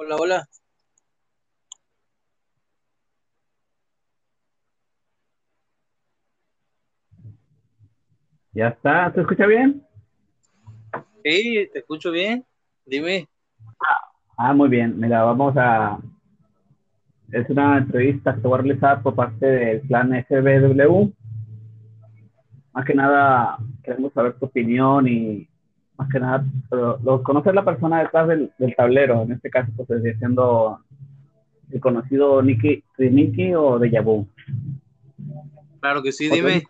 Hola, hola. Ya está, ¿te escucha bien? Sí, te escucho bien. Dime. Ah, muy bien. Mira, vamos a. Es una entrevista que voy a realizar por parte del plan SBW. Más que nada, queremos saber tu opinión y más que nada, pero, lo- conocer la persona detrás del, del tablero. En este caso, pues, siendo el conocido Nicky Triniki o de Yabu. Claro que sí, dime.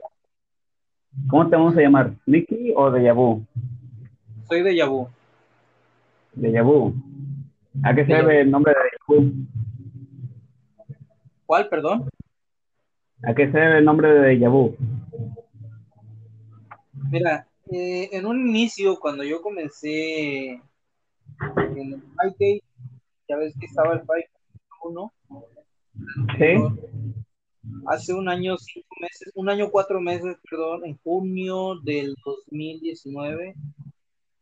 ¿Cómo te vamos a llamar? ¿Nicky o de Yabu? Soy de Yabú. De Yabu. ¿A qué se De debe el nombre de Yabu? ¿Cuál, perdón? ¿A qué se debe el nombre de Yabu? Mira, eh, en un inicio, cuando yo comencé en el 5K, ya ves que estaba el 5K 1, ¿Sí? hace un año, cinco meses, un año, cuatro meses, perdón, en junio del 2019,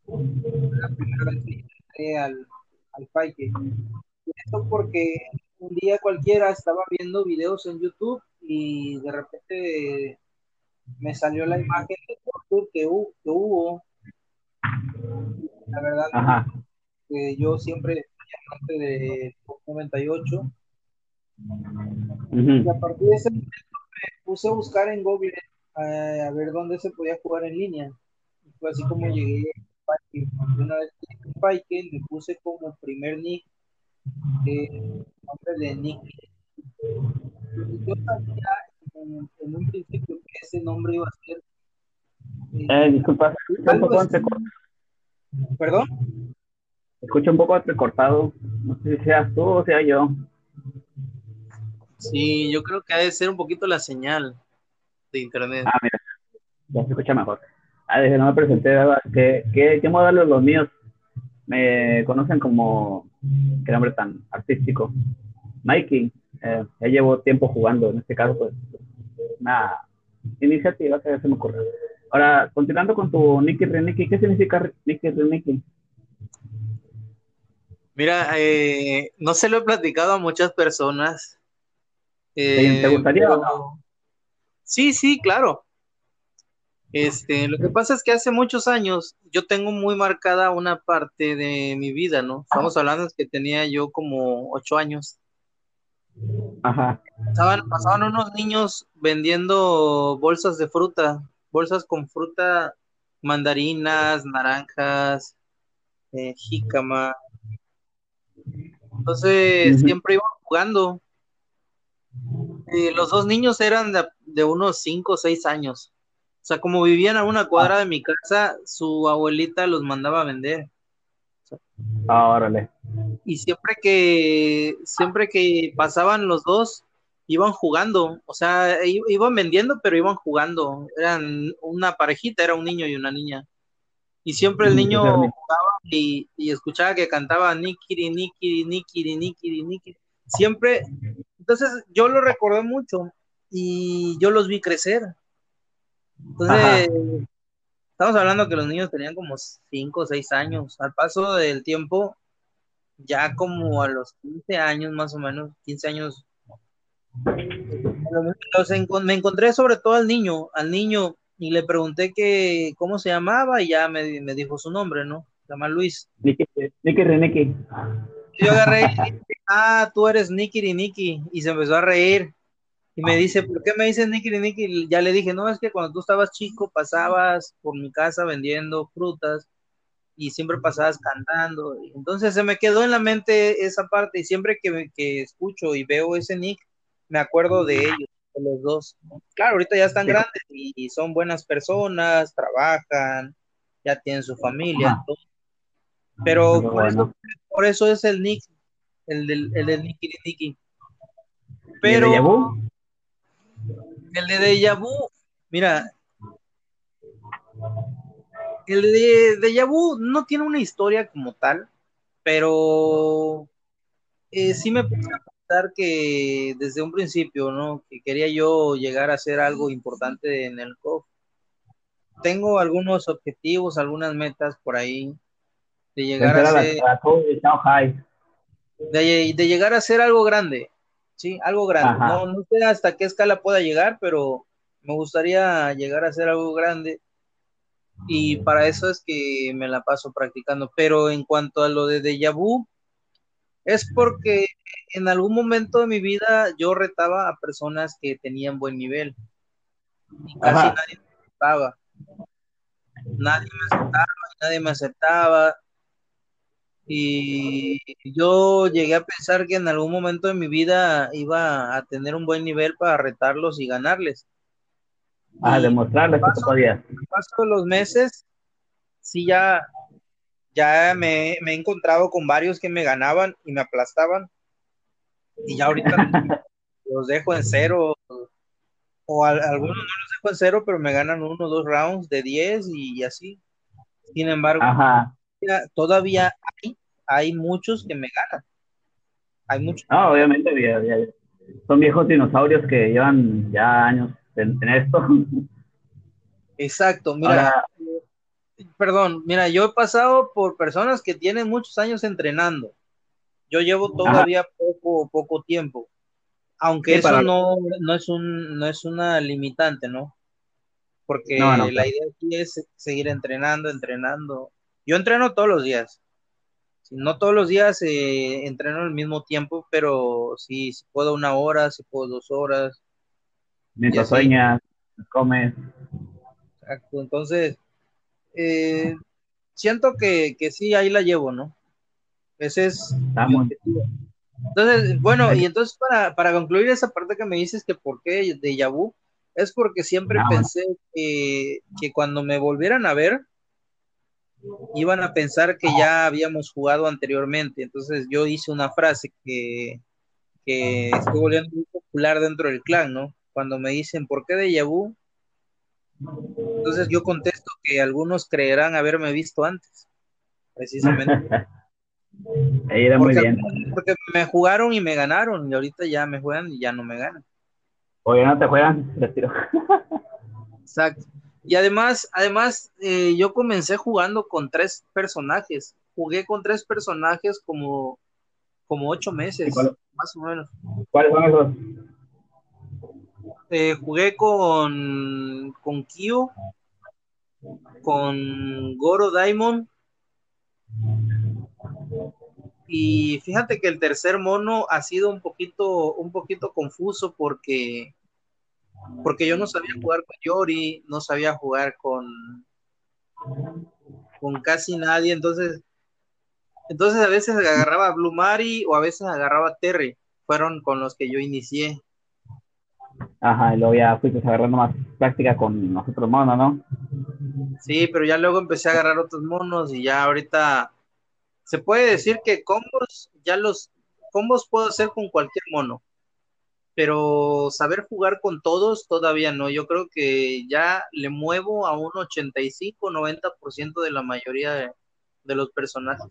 la primera vez que entré al, al 5K. Y Esto porque un día cualquiera estaba viendo videos en YouTube y de repente me salió la imagen del tour que, que hubo. La verdad, Ajá. que yo siempre amante de Top 98 Ujú. y a partir de ese momento me puse a buscar en Google eh, a ver dónde se podía jugar en línea. Y fue así como llegué a Spike. Una vez que llegué me puse como primer nick eh, nombre de Nick. Yo sabía en, en un principio que ese nombre iba a ser. eh, Eh, disculpa, un poco entrecortado. ¿Perdón? Se escucha un poco entrecortado. No sé si seas tú o sea yo. Sí, yo creo que ha de ser un poquito la señal de internet. Ah, mira, ya se escucha mejor. Ah, desde no me presenté. ¿qué, qué, qué modelo los míos? Me conocen como, qué nombre tan artístico. Mikey, eh, ya llevo tiempo jugando, en este caso, pues, una iniciativa que se me ocurrió. Ahora, continuando con tu Nicky Reniki, ¿qué significa Nicky Reniki? Mira, eh, no se lo he platicado a muchas personas. ¿Te, te eh, gustaría o no? Sí, sí, claro. Este, lo que pasa es que hace muchos años yo tengo muy marcada una parte de mi vida, ¿no? Estamos hablando de que tenía yo como ocho años. Ajá. Pasaban, pasaban unos niños vendiendo bolsas de fruta, bolsas con fruta, mandarinas, naranjas, eh, jícama. Entonces siempre iban jugando. Eh, los dos niños eran de, de unos 5 o 6 años. O sea, como vivían a una cuadra de mi casa, su abuelita los mandaba a vender. Ah, órale. Y siempre que, siempre que pasaban los dos, iban jugando. O sea, iban vendiendo, pero iban jugando. Eran una parejita, era un niño y una niña. Y siempre el niño jugaba y, y escuchaba que cantaba Nikiri, Nikiri, Nikiri, Nikiri, Nikiri. Siempre. Entonces yo lo recordé mucho y yo los vi crecer. Entonces, estamos hablando que los niños tenían como 5 o 6 años. Al paso del tiempo, ya como a los 15 años más o menos, 15 años, me encontré sobre todo al niño, al niño, y le pregunté que cómo se llamaba y ya me, me dijo su nombre, ¿no? Se llama Luis. Nicky, Nicky Reniki. Yo agarré y dije, ah, tú eres Nikiri Niki, y se empezó a reír. Y me dice, ¿por qué me dices Nikiri Niki? Y Ya le dije, no, es que cuando tú estabas chico pasabas por mi casa vendiendo frutas y siempre pasabas cantando. Y Entonces se me quedó en la mente esa parte y siempre que, que escucho y veo ese Nick, me acuerdo de ellos, de los dos. Claro, ahorita ya están grandes y, y son buenas personas, trabajan, ya tienen su familia, todo. pero por, bueno. eso, por eso es el Nick, el del, el del Nicky Nicky. ¿Y el Pero Yabu? El de Deja Vu, mira, el de Deja Vu no tiene una historia como tal, pero eh, sí me puse a pensar que desde un principio, ¿no? Que quería yo llegar a hacer algo importante en el COF. Tengo algunos objetivos, algunas metas por ahí de llegar a a la, ser, a la Kobe de Shanghai. de, llegar a ser algo grande, ¿sí? Algo grande. No, no sé hasta qué escala pueda llegar, pero me gustaría llegar a ser algo grande y para eso es que me la paso practicando. Pero en cuanto a lo de déjà vu, es porque en algún momento de mi vida yo retaba a personas que tenían buen nivel y casi nadie me aceptaba. Nadie me aceptaba, nadie me aceptaba. Y yo llegué a pensar que en algún momento de mi vida iba a tener un buen nivel para retarlos y ganarles. A demostrarles que podías. Paso los meses, sí ya, ya me, he encontrado con varios que me ganaban y me aplastaban. Y ya ahorita los dejo en cero. O algunos no los dejo en cero, pero me ganan uno o dos rounds de 10 y, así. Sin embargo, todavía hay, hay muchos que me ganan. Hay muchos. No, obviamente, son viejos dinosaurios que llevan ya años en, esto. Exacto, mira, perdón, mira, yo he pasado por personas que tienen muchos años entrenando. Yo llevo todavía poco, poco tiempo. Aunque eso no, no, es un, no es una limitante, ¿no? Porque la idea aquí es seguir entrenando, entrenando. Yo entreno todos los días. No todos los días eh, entreno al mismo tiempo, pero si puedo una hora, si puedo dos horas, mientras sueñas, comes. Exacto, entonces, eh, siento que, que, sí, ahí la llevo, ¿no? Ese es Entonces, bueno, y entonces para, para, concluir esa parte que me dices que por qué de Yabu, es porque siempre pensé que, que, cuando me volvieran a ver, iban a pensar que ya habíamos jugado anteriormente. Entonces yo hice una frase que, que estoy volviendo muy popular dentro del clan, ¿no? cuando me dicen, ¿por qué de vu? Entonces yo contesto que algunos creerán haberme visto antes, precisamente. Ahí era muy bien. Porque me jugaron y me ganaron, y ahorita ya me juegan y ya no me ganan. O ya no te juegan, retiro. Exacto. Y además, además, eh, yo comencé jugando con tres personajes. Jugué con tres personajes como, como ocho meses, más o menos. ¿Cuáles son esos? Eh, jugué con, con Kyo, con Goro Daimon. Y fíjate que el tercer mono ha sido un poquito, un poquito confuso porque, porque yo no sabía jugar con Yori, no sabía jugar con, con casi nadie, entonces, entonces a veces agarraba a Blue Mari o a veces agarraba a Terry, fueron con los que yo inicié. Ajá, y luego ya fuiste agarrando más práctica con los otros monos, ¿no? Sí, pero ya luego empecé a agarrar otros monos y ya ahorita se puede decir que combos, ya los combos puedo hacer con cualquier mono, pero saber jugar con todos todavía no. Yo creo que ya le muevo a un 85-90% de la mayoría de, de, los personajes.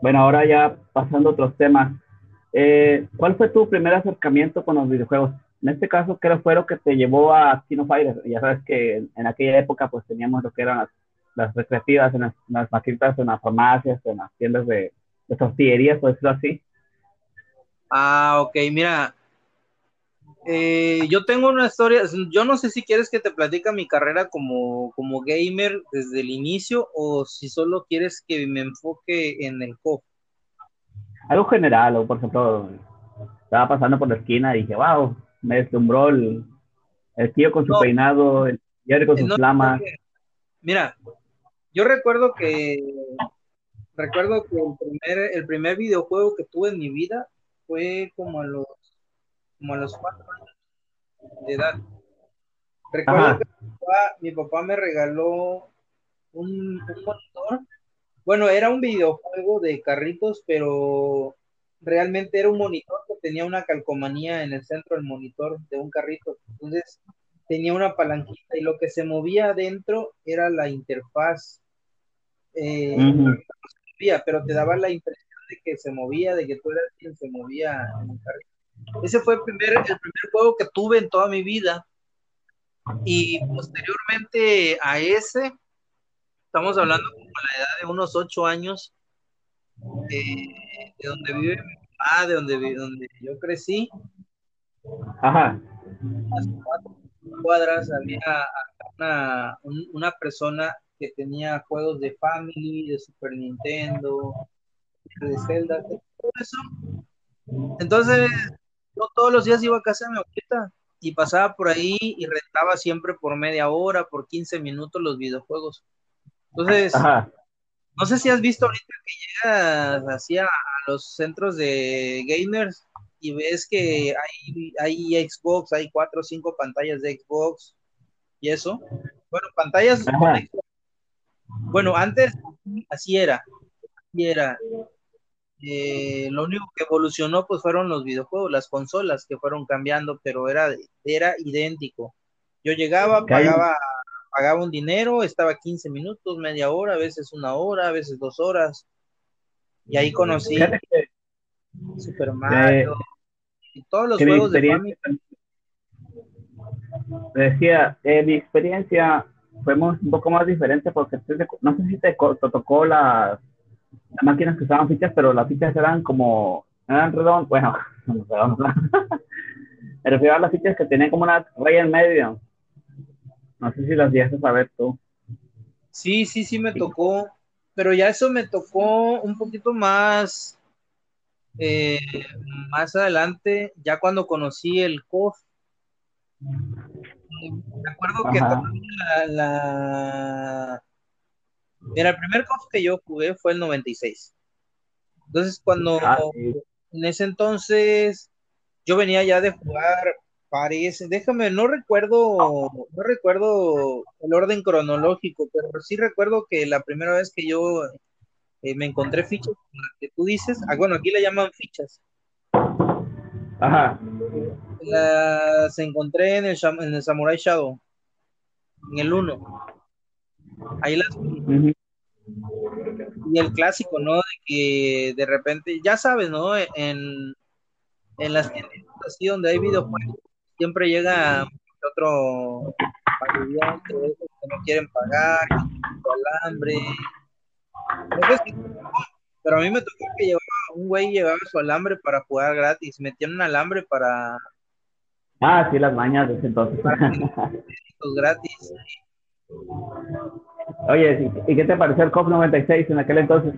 Bueno, ahora ya pasando a otros temas. Eh, ¿Cuál fue tu primer acercamiento con los videojuegos? En este caso, ¿qué fue lo que te llevó a Kino Fighters? Ya sabes que en, aquella época pues teníamos lo que eran las, las recreativas en las, las maquinitas, en las farmacias, en las tiendas de, de tortillerías, por decirlo así. Ah, ok, mira, eh, yo tengo una historia, yo no sé si quieres que te platique mi carrera como, como gamer desde el inicio o si solo quieres que me enfoque en el COF. Algo general, o por ejemplo, estaba pasando por la esquina y dije, wow, me deslumbró el, tío con su peinado, el tío con su flama. Mira, yo recuerdo que recuerdo que el primer, el primer videojuego que tuve en mi vida fue como a los como a los cuatro años de edad. Recuerdo que mi papá, me regaló un, un monitor. Bueno, era un videojuego de carritos, pero realmente era un monitor que tenía una calcomanía en el centro del monitor de un carrito. Entonces tenía una palanquita y lo que se movía adentro era la interfaz. Eh, pero te daba la impresión de que se movía, de que tú eras quien se movía en el carrito. Ese fue el primer, el primer juego que tuve en toda mi vida. Y posteriormente a ese, estamos hablando como la edad de unos ocho años, eh, de donde vive mi papá, de donde, donde yo crecí. Ajá. cuadras había una, una persona que tenía juegos de Family, de Super Nintendo, de Zelda, todo eso. Entonces, yo todos los días iba a casa de mi abuelita y pasaba por ahí y rentaba siempre por media hora, por 15 minutos los videojuegos. Entonces, no sé si has visto ahorita que llegas hacia a los centros de gamers y ves que hay, hay Xbox, hay cuatro o cinco pantallas de Xbox y eso. Bueno, pantallas. Bueno, antes así era. Así era. Eh, lo único que evolucionó pues fueron los videojuegos, las consolas que fueron cambiando, pero era, era idéntico. Yo llegaba, pagaba, pagaba un dinero, estaba 15 minutos, media hora, a veces una hora, a veces dos horas. Y ahí conocí Super Mario y todos los juegos de Family. Decía, eh, mi experiencia fue un poco más diferente porque no sé si te, te tocó las máquinas que usaban fichas, pero las fichas eran como, eran redondas, bueno, no redondas. Me refiero a las fichas que tenían como una raya en medio. No sé si las llegaste a ver tú. Sí, sí, sí me tocó, pero ya eso me tocó un poquito más, eh, más adelante, ya cuando conocí el COF. Me acuerdo que la, Mira, el primer COF que yo jugué fue el 96. Entonces, cuando ah, en ese entonces yo venía ya de jugar, parece, déjame, no recuerdo, no recuerdo el orden cronológico, pero sí recuerdo que la primera vez que yo eh, me encontré fichas, que tú dices, ah, bueno, aquí le llaman fichas. Ajá. Las encontré en el, en el Samurai Shadow, en el 1. Ahí las y el clásico, ¿no? De que de repente, ya sabes, ¿no? En, en las tiendas así donde hay videojuegos, siempre llega otro que no quieren pagar, alambre. Pero a mí me tocó que llevaba, un güey llevaba su alambre para jugar gratis, metían un alambre para... Ah, sí, las mañas de ese entonces. gratis. Oye, ¿y qué te pareció el COP 96 en aquel entonces?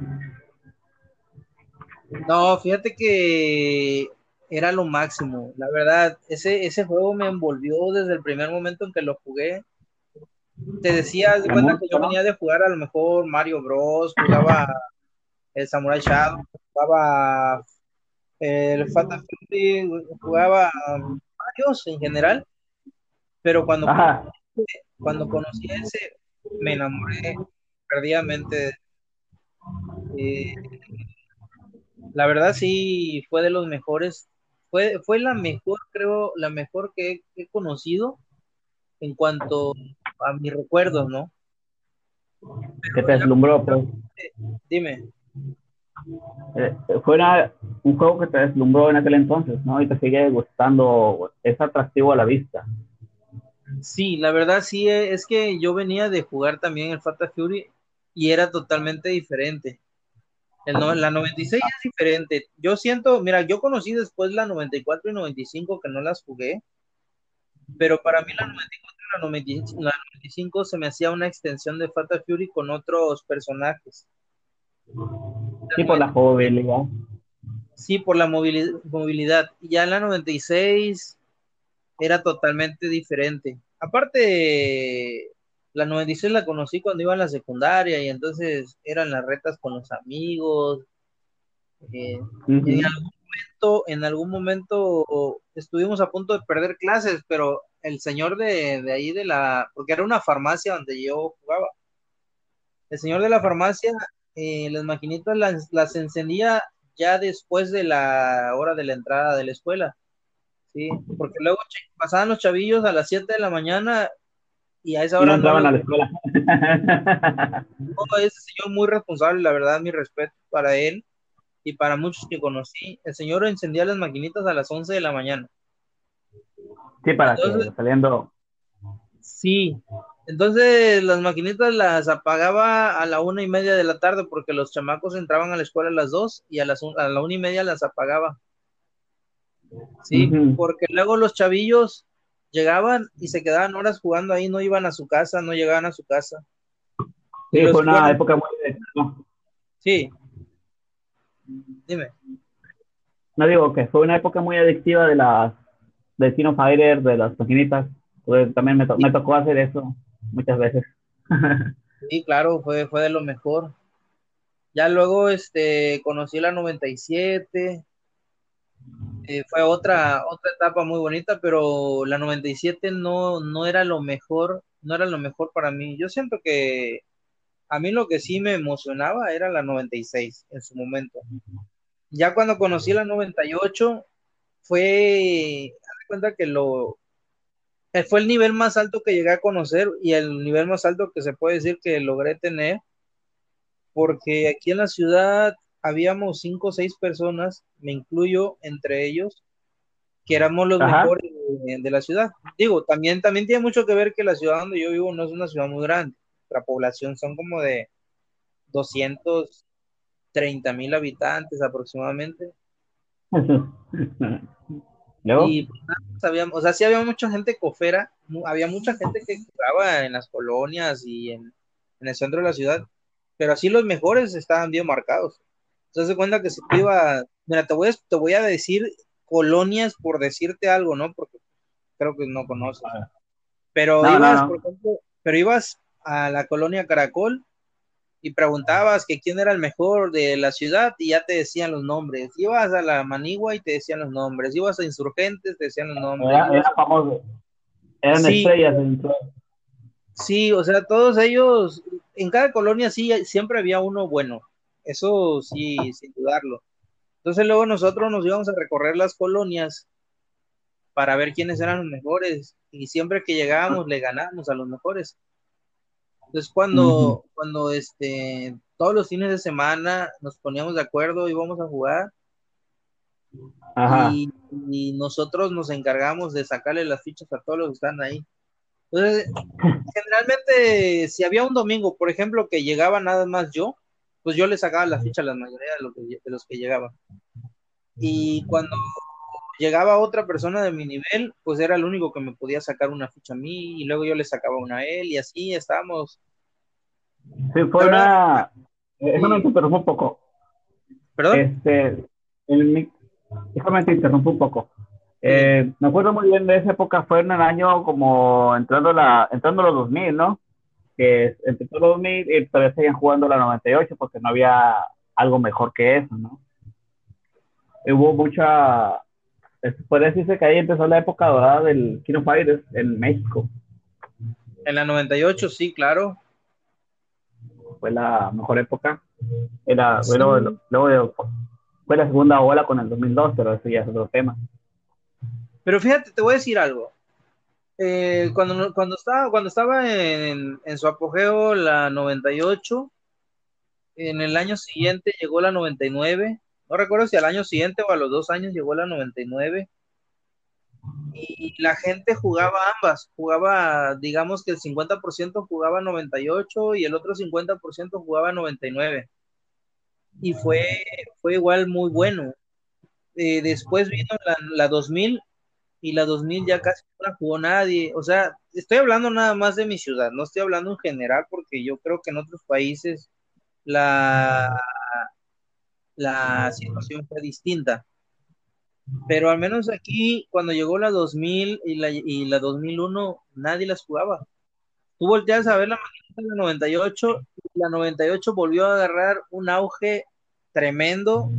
No, fíjate que era lo máximo, la verdad, ese, ese juego me envolvió desde el primer momento en que lo jugué. Te decía, de cuenta que yo venía de jugar a lo mejor Mario Bros, jugaba el Samurai Shadow, jugaba el Fatal Fury, jugaba Mario en general, pero cuando cuando conocí ese, me enamoré perdidamente. Eh, la verdad sí fue de los mejores, fue, fue la mejor, creo, la mejor que he, conocido en cuanto a mis recuerdos, ¿no? ¿Qué te deslumbró, pues? Dime. Eh, fue un juego que te deslumbró en aquel entonces, ¿no? Y te sigue gustando, es atractivo a la vista. Sí, la verdad sí, eh, es que yo venía de jugar también el Fatal Fury y era totalmente diferente. El la 96 es diferente. Yo siento, mira, yo conocí después la 94 y 95 que no las jugué, pero para mí la 94 y la 95, se me hacía una extensión de Fatal Fury con otros personajes. Sí, por la movilidad. Sí, por la movilidad. Ya en la 96 era totalmente diferente. Aparte, la 96 la conocí cuando iba a la secundaria y entonces eran las retas con los amigos. Eh, en algún momento, en algún momento estuvimos a punto de perder clases, pero el señor de, ahí de la, porque era una farmacia donde yo jugaba. El señor de la farmacia, eh, las maquinitas las, las encendía ya después de la hora de la entrada de la escuela. Sí, porque luego pasaban los chavillos a las 7 de la mañana y a esa hora no entraban a la escuela. ese señor muy responsable, la verdad, mi respeto para él y para muchos que conocí. El señor encendía las maquinitas a las 11 de la mañana. Sí, para que saliendo. Sí, Entonces las maquinitas las apagaba a la una y media de la tarde porque los chamacos entraban a la escuela a las dos y a, las a la una y media las apagaba. Sí, porque luego los chavillos llegaban y se quedaban horas jugando ahí, no iban a su casa, no llegaban a su casa. Sí, fue una época muy... Sí. Dime. No digo que fue una época muy adictiva de las de Sino Fighter, de las maquinitas. Pues también me, me tocó hacer eso muchas veces. sí, claro, fue, fue de lo mejor. Ya luego este, conocí la 97, eh, fue otra, otra etapa muy bonita, pero la 97 no, no era lo mejor, no era lo mejor para mí. Yo siento que a mí lo que sí me emocionaba era la 96 en su momento. Ya cuando conocí la 98, fue, cuenta que lo, eh, fue el nivel más alto que llegué a conocer y el nivel más alto que se puede decir que logré tener, porque aquí en la ciudad habíamos cinco o seis personas, me incluyo entre ellos, que éramos los mejores de, la ciudad. Digo, también, también tiene mucho que ver que la ciudad donde yo vivo no es una ciudad muy grande, la población son como de 230 mil habitantes aproximadamente. Y pues, o sea, sí había mucha gente cofera, había mucha gente que jugaba en las colonias y en, el centro de la ciudad, pero así los mejores estaban bien marcados. Entonces se cuenta que se iba, mira, te voy, a, te voy a decir colonias por decirte algo, ¿no? Porque creo que no conoces. Pero ibas, por ejemplo, pero ibas a la colonia Caracol y preguntabas que quién era el mejor de la ciudad y ya te decían los nombres. Ibas a la Manigua y te decían los nombres. Ibas a Insurgentes, te decían los nombres. Era, famoso. Eran estrellas. Sí, o sea, todos ellos, en cada colonia sí, siempre había uno bueno. Eso sí, sin dudarlo. Entonces luego nosotros nos íbamos a recorrer las colonias para ver quiénes eran los mejores y siempre que llegábamos le ganábamos a los mejores. Entonces cuando, cuando este, todos los fines de semana nos poníamos de acuerdo y íbamos a jugar, Y, nosotros nos encargamos de sacarle las fichas a todos los que están ahí. Entonces, generalmente, si había un domingo, por ejemplo, que llegaba nada más yo, pues yo le sacaba la ficha a la mayoría de los que, de los que llegaban. Y cuando llegaba otra persona de mi nivel, pues era el único que me podía sacar una ficha a mí y luego yo le sacaba una a él y así estábamos. Sí, fue una... Déjame te interrumpo un poco. ¿Perdón? Este, el... Déjame te interrumpo un poco. Eh, me acuerdo muy bien de esa época, fue en el año como entrando, la, entrando los 2000, ¿no? Que empezó los 2000 y todavía seguían jugando la 98 porque no había algo mejor que eso, ¿no? Hubo mucha puede decirse que ahí empezó la época dorada del Kino Fighters en México. En la 98, sí, claro. Fue la mejor época. Era, bueno, luego, fue la segunda ola con el 2002, pero eso ya es otro tema. Pero fíjate, te voy a decir algo. Eh, cuando, cuando estaba, cuando estaba en, su apogeo la 98, en el año siguiente llegó la 99 no recuerdo si al año siguiente o a los dos años llegó la 99. Y la gente jugaba ambas, jugaba, digamos que el 50% jugaba 98 y el otro 50% jugaba 99. Y fue, fue igual muy bueno. Eh, después vino la, la 2000 y la 2000 ya casi no la jugó nadie. O sea, estoy hablando nada más de mi ciudad, no estoy hablando en general porque yo creo que en otros países la, la situación fue distinta. Pero al menos aquí, cuando llegó la 2000 y la, y la 2001, nadie las jugaba. Tú volteas a ver la de la 98 y la 98 volvió a agarrar un auge tremendo.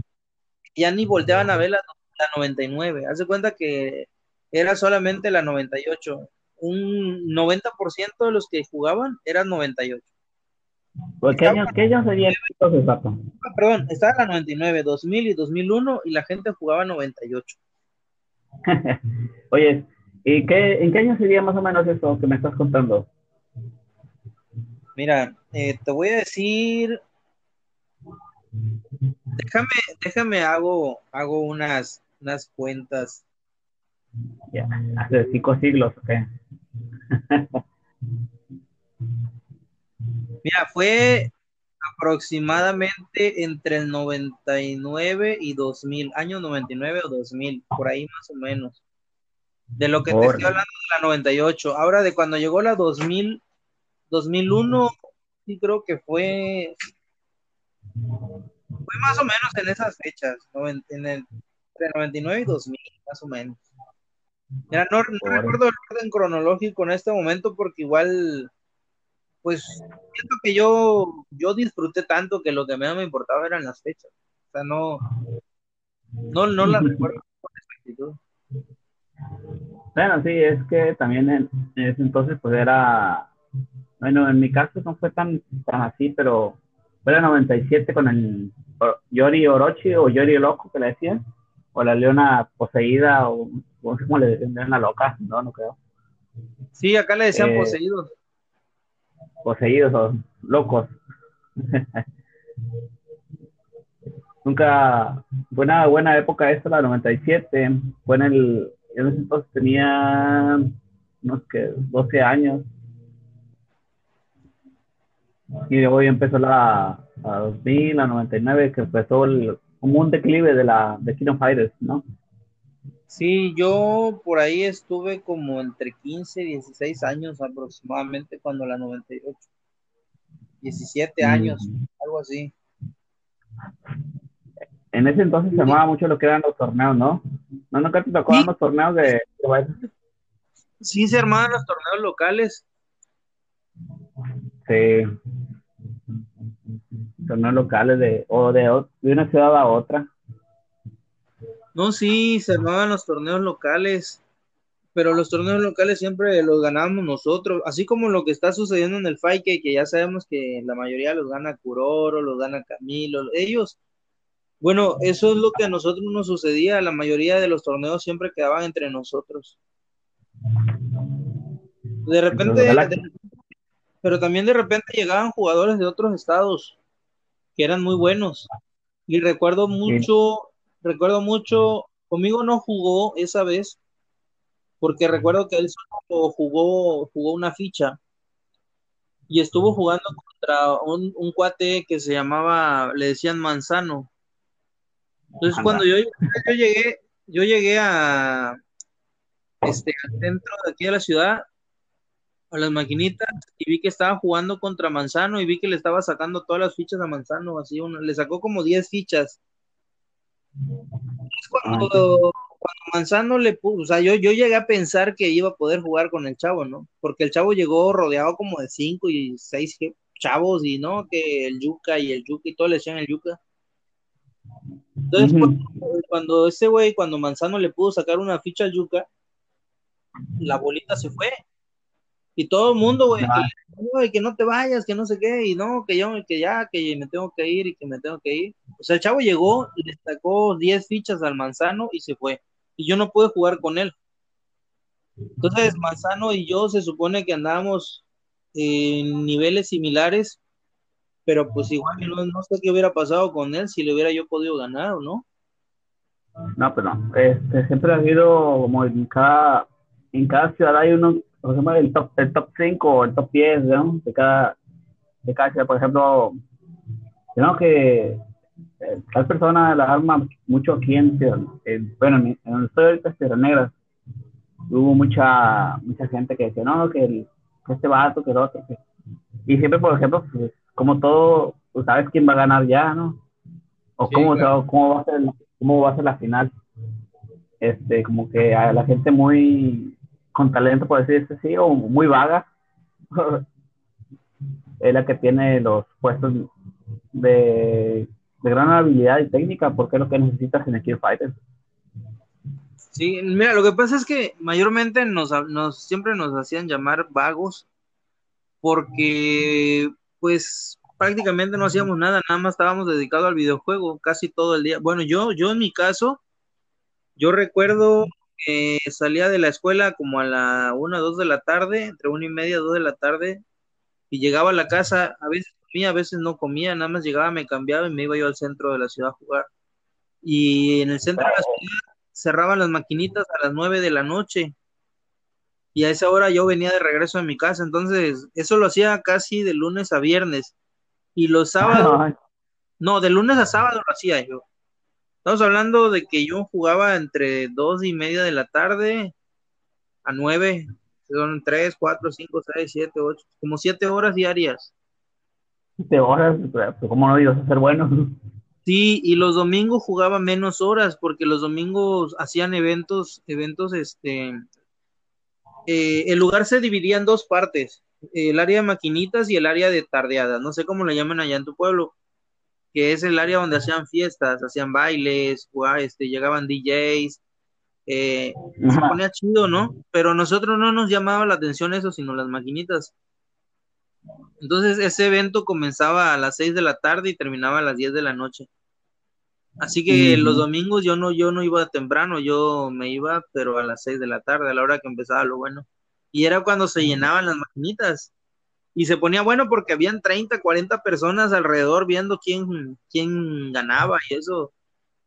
Ya ni volteaban a ver la, la 99. Haz de cuenta que era solamente la 98. Un 90% de los que jugaban eran 98. ¿Qué años, ¿Qué años serían entonces, ah, Perdón, estaba la 99, 2000 y 2001 y la gente jugaba 98. Oye, ¿y qué, en qué año sería más o menos eso que me estás contando? Mira, eh, te voy a decir. Déjame, déjame hago, hago unas, unas cuentas. Ya, hace cinco siglos, ok. Mira, fue aproximadamente entre el 99 y 2000, año 99 o 2000, por ahí más o menos. De lo que te estoy hablando de la 98. Ahora de cuando llegó la 2000, 2001, sí creo que fue fue más o menos en esas fechas, en el, entre 99 y 2000, más o menos. Mira, no, recuerdo el orden cronológico en este momento porque igual, pues, siento que yo, yo disfruté tanto que lo que menos me importaba eran las fechas. O sea, no, no, no las recuerdo con exactitud. Bueno, sí, es que también en, ese entonces pues era, bueno, en mi caso no fue tan, tan así, pero fue el 97 con el Yori Orochi o Yori Loco que le decían, o la leona poseída, o como le decían, leona loca, no, no creo. Sí, acá le decían eh, poseídos. Poseídos o locos. Nunca, fue una buena época esta, la 97, fue en el, en ese entonces tenía unos que 12 años, y luego ya empezó la a 2000, a 99, que empezó el, como un declive de la de Kingdom Fighters, ¿no? Sí, yo por ahí estuve como entre 15 y 16 años aproximadamente cuando la 98. 17 mm. años, algo así. En ese entonces se llamaba mucho lo que eran los torneos, ¿no? ¿No nunca te tocó los torneos de, Sí, se armaban los torneos locales. Sí torneos locales de, o de, de una ciudad a otra. No, sí, se armaban los torneos locales, pero los torneos locales siempre los ganamos nosotros, así como lo que está sucediendo en el Fight, que ya sabemos que la mayoría los gana Kuroro, los gana Camilo, ellos, bueno, eso es lo que a nosotros nos sucedía, la mayoría de los torneos siempre quedaban entre nosotros. De repente, pero también de repente llegaban jugadores de otros estados que eran muy buenos. Y recuerdo mucho, recuerdo mucho, conmigo no jugó esa vez, porque recuerdo que él solo jugó, jugó una ficha y estuvo jugando contra un, cuate que se llamaba, le decían Manzano. Entonces cuando yo, yo llegué, yo llegué a este al centro de aquí de la ciudad, a las maquinitas y vi que estaba jugando contra Manzano y vi que le estaba sacando todas las fichas a Manzano, así le sacó como 10 fichas. Cuando, cuando, Manzano le puso, o sea, yo, yo llegué a pensar que iba a poder jugar con el chavo, ¿no? Porque el chavo llegó rodeado como de 5 y 6 chavos y no, que el yuca y el yuca y todo le decían el yuca. Entonces, cuando, ese güey, cuando Manzano le pudo sacar una ficha al yuca, la bolita se fue y todo el mundo, güey, que, no te vayas, que no sé qué, y no, que yo, que ya, que me tengo que ir y que me tengo que ir. O sea, el chavo llegó, le sacó 10 fichas al Manzano y se fue. Y yo no pude jugar con él. Entonces, Manzano y yo se supone que andábamos en niveles similares, pero pues igual no, no sé qué hubiera pasado con él si le hubiera yo podido ganar o no. No, pero no. Este, siempre ha habido como en cada, en cada ciudad hay uno por ejemplo, el top, el top 5 o el top 10 ¿no? de, cada, de cada ciudad. Por ejemplo, creo que eh, tal persona la arma mucho aquí en, bueno, en, el estoy ahorita, Tierra Negra, hubo mucha, mucha gente que decía, no, que, el, que este vato, que el otro. Que... Y siempre, por ejemplo, pues, como todo, pues sabes quién va a ganar ya, ¿no? O cómo, cómo, va a ser, cómo va a ser la final. Este, como que a la gente muy con talento, por decirse así, o muy vaga, es la que tiene los puestos de, gran habilidad y técnica, porque es lo que necesitas en el King Fighter. Sí, mira, lo que pasa es que mayormente nos, siempre nos hacían llamar vagos, porque pues prácticamente no hacíamos nada, nada más estábamos dedicados al videojuego casi todo el día. Bueno, yo, yo en mi caso, yo recuerdo salía de la escuela como a la una, dos de la tarde, entre una y media, dos de la tarde, y llegaba a la casa, a veces comía, a veces no comía, nada más llegaba, me cambiaba y me iba yo al centro de la ciudad a jugar. Y en el centro de la ciudad cerraban las maquinitas a las nueve de la noche. y a esa hora yo venía de regreso a mi casa, entonces eso lo hacía casi de lunes a viernes y los sábados, no, de lunes a sábado lo hacía yo. Estamos hablando de que yo jugaba entre dos y media de la tarde a nueve, son tres, cuatro, cinco, seis, siete, ocho, como siete horas diarias. Siete horas, ¿cómo no ibas a ser bueno? Sí, y los domingos jugaba menos horas porque los domingos hacían eventos, eventos, este, eh, el lugar se dividía en dos partes, el área de maquinitas y el área de tardeadas, no sé cómo le llaman allá en tu pueblo, que es el área donde hacían fiestas, hacían bailes, este, llegaban DJs, eh, se ponía chido, ¿no? Pero nosotros no nos llamaba la atención eso, sino las maquinitas. Entonces ese evento comenzaba a las 6 de la tarde y terminaba a las 10 de la noche. Así que los domingos yo no, yo no iba temprano, yo me iba, pero a las 6 de la tarde, a la hora que empezaba lo bueno. Y era cuando se llenaban las maquinitas. Y se ponía bueno porque habían 30, 40 personas alrededor viendo quién, quién ganaba y eso.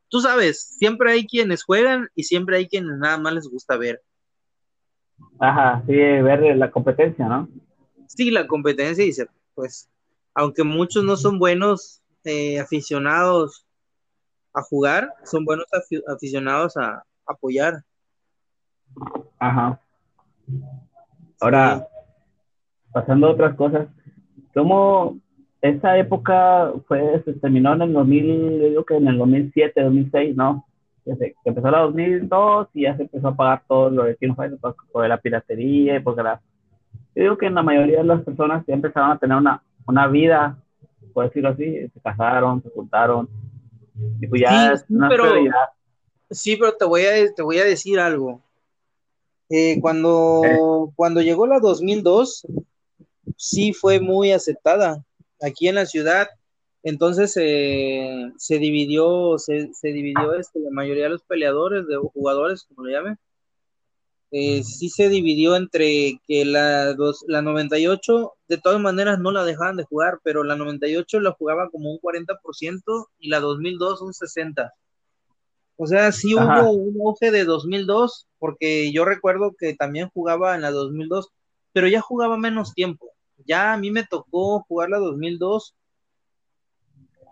Tú sabes, siempre hay quienes juegan y siempre hay quienes nada más les gusta ver. Ajá, sí, ver la competencia, ¿no? Sí, la competencia y pues, aunque muchos no son buenos eh, aficionados a jugar, son buenos aficionados a apoyar. Ajá. Ahora, pasando a otras cosas, ¿cómo esa época fue, se terminó en el 2000, yo digo que en el 2007, 2006, ¿no? que empezó la 2002 y ya se empezó a pagar todo lo de King por, la piratería y porque la... Yo digo que en la mayoría de las personas ya empezaron a tener una, una vida, por decirlo así, se casaron, se juntaron, pues sí, pero, sí, pero te voy a, te voy a decir algo. Eh, cuando, eh. cuando llegó la 2002, sí fue muy aceptada aquí en la ciudad. Entonces eh, se dividió, se, dividió este, la mayoría de los peleadores, de jugadores, como le llamen, eh, sí se dividió entre que la, dos, la 98 de todas maneras no la dejaban de jugar, pero la 98 la jugaba como un 40% y la 2002 un 60%. O sea, sí hubo un auge de 2002, porque yo recuerdo que también jugaba en la 2002, pero ya jugaba menos tiempo. Ya a mí me tocó jugar la 2002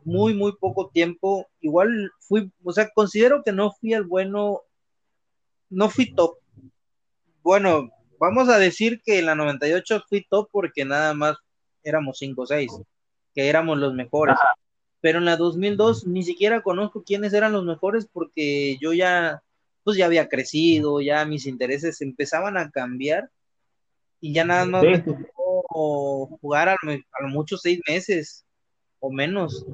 muy, muy poco tiempo. Igual fui, o sea, considero que no fui el bueno, no fui top, bueno, vamos a decir que en la 98 fui top porque nada más éramos 5 o 6, que éramos los mejores. Pero en la 2002 ni siquiera conozco quiénes eran los mejores porque yo ya, pues ya había crecido, ya mis intereses empezaban a cambiar y ya nada más me tocó jugar a lo, mucho seis meses o menos.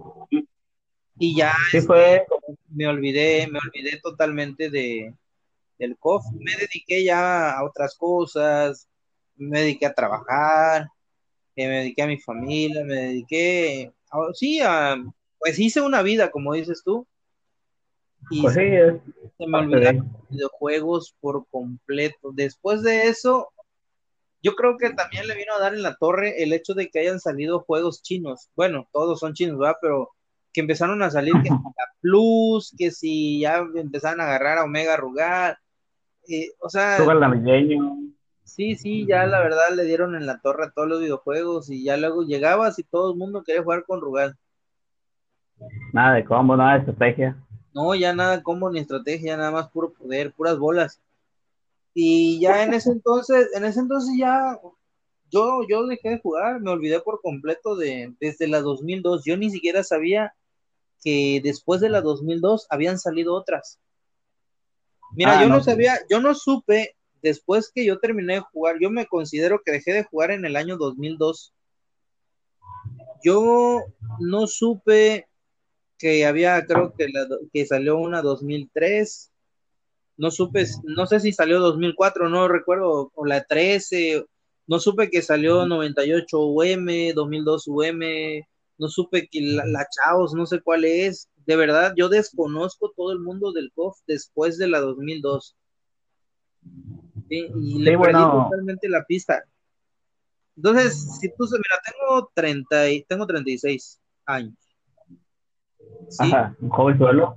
Y ya fue... Este, me olvidé, me olvidé totalmente de, del COF, me dediqué ya a otras cosas, me dediqué a trabajar, eh, me dediqué a mi familia, me dediqué, sí, a, pues hice una vida, como dices tú. Y pues se, me olvidaron los videojuegos por completo. Después de eso, yo creo que también le vino a dar en la torre el hecho de que hayan salido juegos chinos. Bueno, todos son chinos, ¿verdad? Pero que empezaron a salir que la Plus, que si ya empezaron a agarrar a Omega Rugal, eh, o sea. Sí, sí, ya la verdad le dieron en la torre a todos los videojuegos y ya luego llegabas y todo el mundo quería jugar con Rugal. Nada de combo, nada de estrategia. No, ya nada combo ni estrategia, nada más puro poder, puras bolas. Y ya en ese entonces, en ese entonces ya yo, yo dejé de jugar, me olvidé por completo de desde la 2002. Yo ni siquiera sabía que después de la 2002 habían salido otras. Mira, ah, yo no, sabía, yo no supe, después que yo terminé de jugar, yo me considero que dejé de jugar en el año 2002. Yo no supe que había, creo que, que salió una 2003. No supe, no sé si salió 2004, no recuerdo, o la 13. No supe que salió 98 UM, 2002 UM. No supe que la, la Chaos, no sé cuál es de verdad, yo desconozco todo el mundo del COF después de la 2002. Y le perdí totalmente la pista. Entonces, si tú, mira, tengo 30 y, tengo 36 años. Ajá, un joven suelo.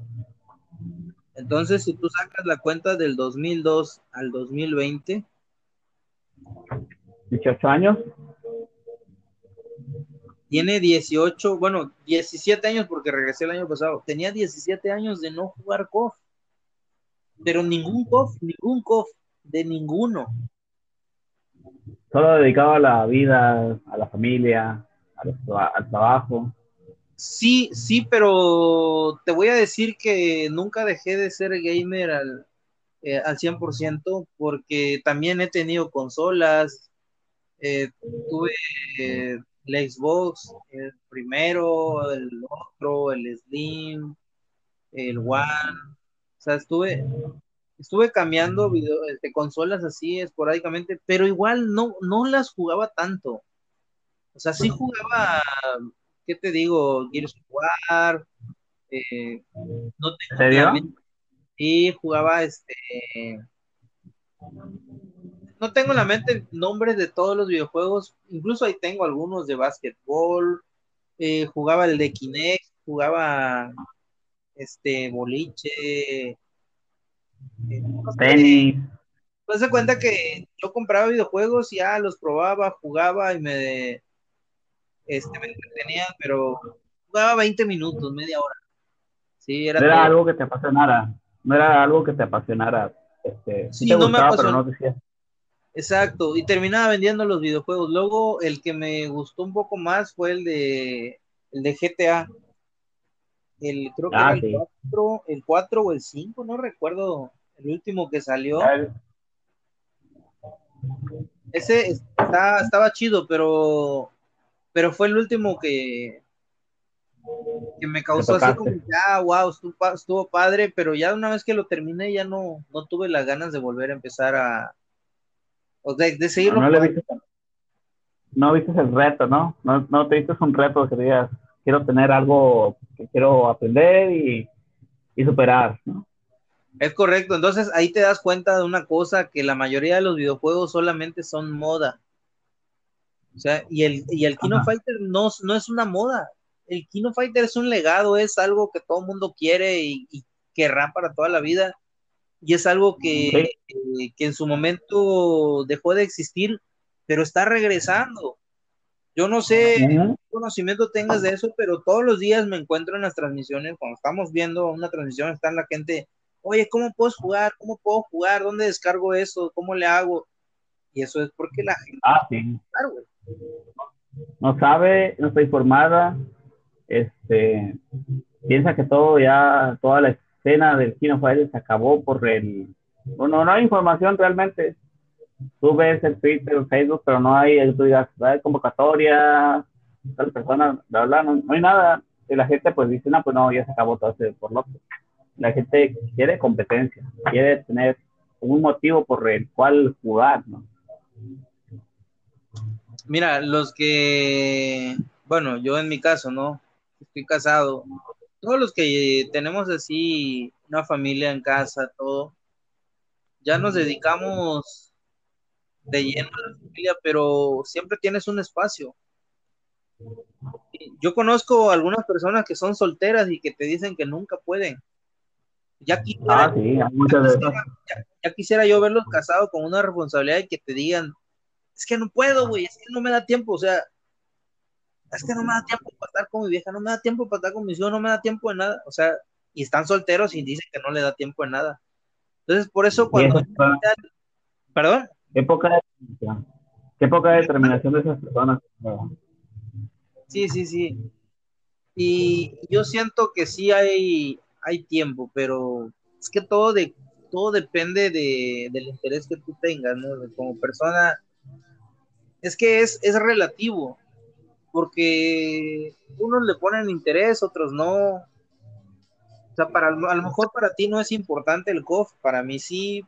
Entonces, si tú sacas la cuenta del 2002 al 2020, 18 años. Tiene 18, bueno, 17 años porque regresé el año pasado. Tenía 17 años de no jugar KOF. Pero ningún KOF, ningún KOF, de ninguno. Solo dedicado a la vida, a la familia, al trabajo. Sí, sí, pero te voy a decir que nunca dejé de ser gamer al, eh, al 100% porque también he tenido consolas, eh, tuve eh, el Xbox, el primero, el otro, el Slim, el One, o sea, estuve, estuve cambiando video, de consolas así esporádicamente, pero igual no, no las jugaba tanto. O sea, sí jugaba ¿qué te digo? Gears jugar, eh, no ¿En serio? Sí, jugaba este. No tengo en la mente nombres de todos los videojuegos, incluso ahí tengo algunos de básquetbol, eh, jugaba el de Kinect, jugaba este boliche, eh, tenis. Pues se cuenta que yo compraba videojuegos y ya los probaba, jugaba y me este, me entretenía, pero jugaba 20 minutos, media hora. Sí, era, algo que te apasionara, no era algo que te apasionara. Este, sí, no me. Pero no Exacto, y terminaba vendiendo los videojuegos. Luego el que me gustó un poco más fue el de el de GTA. El creo que ah, era el, 4, el 4 o el 5, no recuerdo el último que salió. Ese está, estaba chido, pero pero fue el último que, que me causó así como, ya, wow, estuvo, padre, pero ya una vez que lo terminé ya no, no tuve las ganas de volver a empezar a, o de, de seguirlo. No, viste, no viste el reto, ¿no? ¿no? No te viste un reto que digas, quiero tener algo que quiero aprender y, y superar, ¿no? Es correcto, entonces ahí te das cuenta de una cosa, que la mayoría de los videojuegos solamente son moda. O sea, y el, y el Kino Fighter no, no es una moda. El Kino Fighter es un legado, es algo que todo el mundo quiere y, querrá para toda la vida. Y es algo que, eh, que, en su momento dejó de existir, pero está regresando. Yo no sé qué conocimiento tengas de eso, pero todos los días me encuentro en las transmisiones, cuando estamos viendo una transmisión, está la gente, oye, ¿cómo puedo jugar? ¿Cómo puedo jugar? ¿Dónde descargo eso? ¿Cómo le hago? Y eso es porque la gente... Ah, sí. Claro, güey no sabe, no está informada, este, piensa que todo ya, toda la escena del Kino Fire se acabó por el, bueno, no hay información realmente. Tú ves el Twitter, el Facebook, pero no hay, tú digas, hay convocatoria, tal persona, bla, bla, no, hay nada. Y la gente pues dice, no, pues no, ya se acabó todo ese por lo La gente quiere competencia, quiere tener un motivo por el cual jugar, ¿no? Mira, los que, bueno, yo en mi caso, ¿no? Estoy casado. Todos los que tenemos así una familia en casa, todo, ya nos dedicamos de lleno a la familia, pero siempre tienes un espacio. Yo conozco algunas personas que son solteras y que te dicen que nunca pueden. Ya quisiera, ah, sí, ya quisiera yo verlos casados con una responsabilidad y que te digan, es que no puedo, güey, es que no me da tiempo, o sea, es que no me da tiempo para estar con mi vieja, no me da tiempo para estar con mis hijos, no me da tiempo de nada, o sea, y están solteros y dicen que no le da tiempo de nada. Entonces, por eso cuando... ¿Perdón? ¿Qué poca, qué poca determinación de esas personas. Sí, sí, sí. Y yo siento que sí hay, hay tiempo, pero es que todo, de, todo depende de, del interés que tú tengas, ¿no? Como persona, es que es, es relativo, porque unos le ponen interés, otros no. O sea, para, a lo mejor para ti no es importante el golf, para mí sí,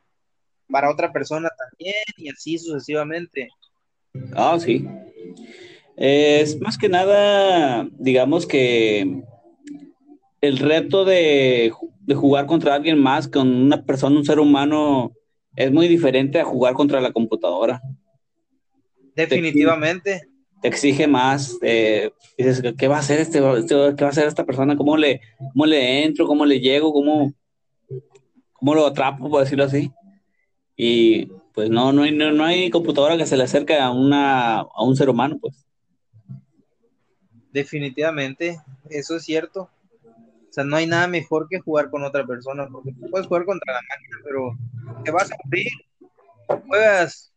para otra persona también, y así sucesivamente. Ah, sí. Es más que nada, digamos que el reto de, de, jugar contra alguien más, con una persona, un ser humano, es muy diferente a jugar contra la computadora. Definitivamente. Te exige, más. Eh, dices, ¿qué va a hacer este, este, qué va a hacer esta persona? ¿Cómo le, cómo le entro? ¿Cómo le llego? ¿Cómo, cómo lo atrapo, por decirlo así? Y pues no, no hay, no, hay computadora que se le acerque a, una, a un ser humano, pues. Definitivamente, eso es cierto. O sea, no hay nada mejor que jugar con otra persona, porque tú puedes jugar contra la máquina, pero te vas a abrir, juegas,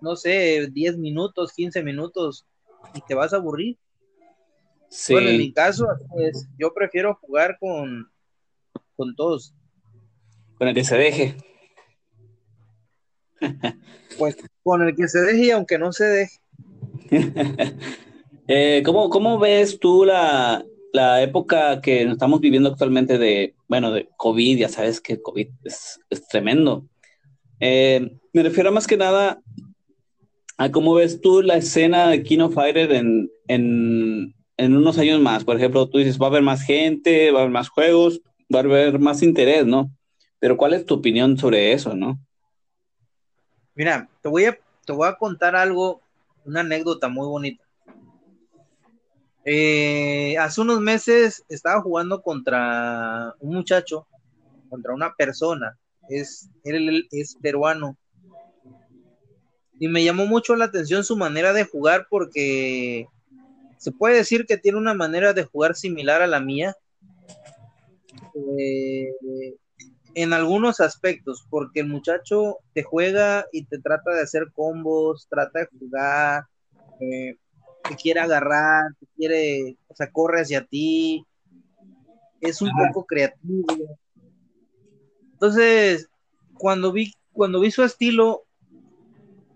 no sé, 10 minutos, 15 minutos, y te vas a aburrir. Bueno, en mi caso, pues, yo prefiero jugar con, con todos. Con el que se deje. Pues con el que se deje y aunque no se deje. eh, ¿cómo, ves tú la, época que estamos viviendo actualmente de, bueno, de COVID? Ya sabes que COVID es, tremendo. Eh, me refiero más que nada a cómo ves tú la escena de Kino Fighter en, en, en unos años más. Por ejemplo, tú dices, va a haber más gente, va a haber más juegos, va a haber más interés, ¿no? Pero ¿cuál es tu opinión sobre eso, no? Mira, te voy a, te voy a contar algo, una anécdota muy bonita. Eh, hace unos meses estaba jugando contra un muchacho, contra una persona, es, él es peruano. Y me llamó mucho la atención su manera de jugar porque se puede decir que tiene una manera de jugar similar a la mía. Eh, en algunos aspectos, porque el muchacho te juega y te trata de hacer combos, trata de jugar, eh, te quiere agarrar, te quiere, o sea, corre hacia ti, es un poco creativo. Entonces, cuando vi, cuando vi su estilo,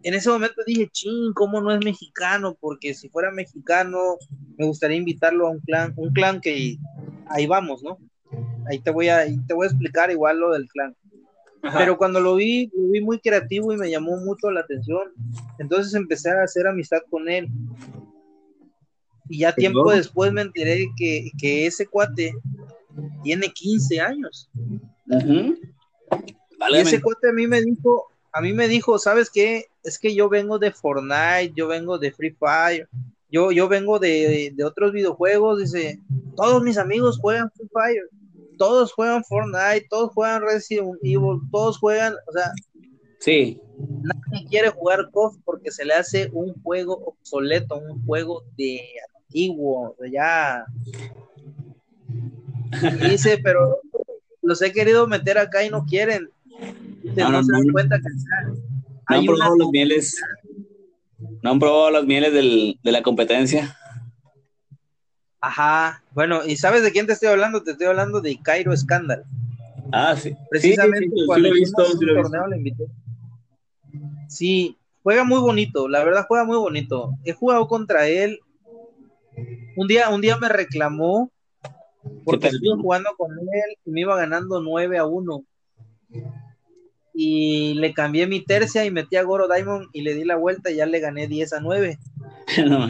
en ese momento dije, ching, ¿cómo no es mexicano? Porque si fuera mexicano, me gustaría invitarlo a un clan, un clan que ahí vamos, ¿no? Ahí te voy a, te voy a explicar igual lo del clan. Pero cuando lo vi, lo vi muy creativo y me llamó mucho la atención. Entonces empecé a hacer amistad con él. Y ya tiempo después me enteré que, que, ese cuate tiene 15 años. y ese cuate a mí me dijo, a mí me dijo, ¿sabes qué? Es que yo vengo de Fortnite, yo vengo de Free Fire, yo, yo vengo de, de otros videojuegos, dice, todos mis amigos juegan Free Fire todos juegan Fortnite, todos juegan Resident Evil, todos juegan, o sea, sí. Nadie quiere jugar KOF porque se le hace un juego obsoleto, un juego de antiguo, de ya. dice, pero los he querido meter acá y no quieren. No, no, se dan cuenta que no han probado los mieles. No han probado las mieles del, de la competencia. Ajá, bueno, ¿y sabes de quién te estoy hablando? Te estoy hablando de Cairo Scandal. Ah, sí. Precisamente cuando sí, visto, sí torneo le invité. Sí, juega muy bonito, la verdad juega muy bonito. He jugado contra él. Un día, un día me reclamó porque estuve jugando con él y me iba ganando 9 a 1. Y le cambié mi tercia y metí a Goro Diamond y le di la vuelta y ya le gané 10 a 9. no,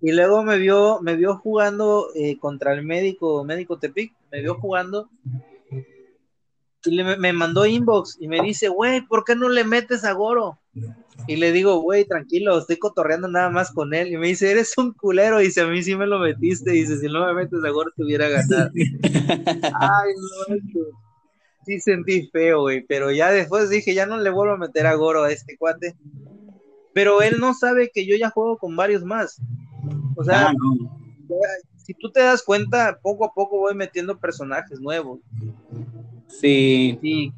y luego me vio, me vio jugando eh, contra el médico, médico Tepic, me vio jugando y me mandó inbox y me dice, güey, ¿por qué no le metes a Goro? Y le digo, güey, tranquilo, estoy cotorreando nada más con él. Y me dice, eres un culero. Y dice, a mí sí me lo metiste. Y dice, si no me metes a Goro, te hubiera ganado. Ay, no, sí sentí feo, güey. Pero ya después dije, ya no le vuelvo a meter a Goro a este cuate. Pero él no sabe que yo ya juego con varios más. O sea, ah, si tú te das cuenta, poco a poco voy metiendo personajes nuevos. Sí. Sí.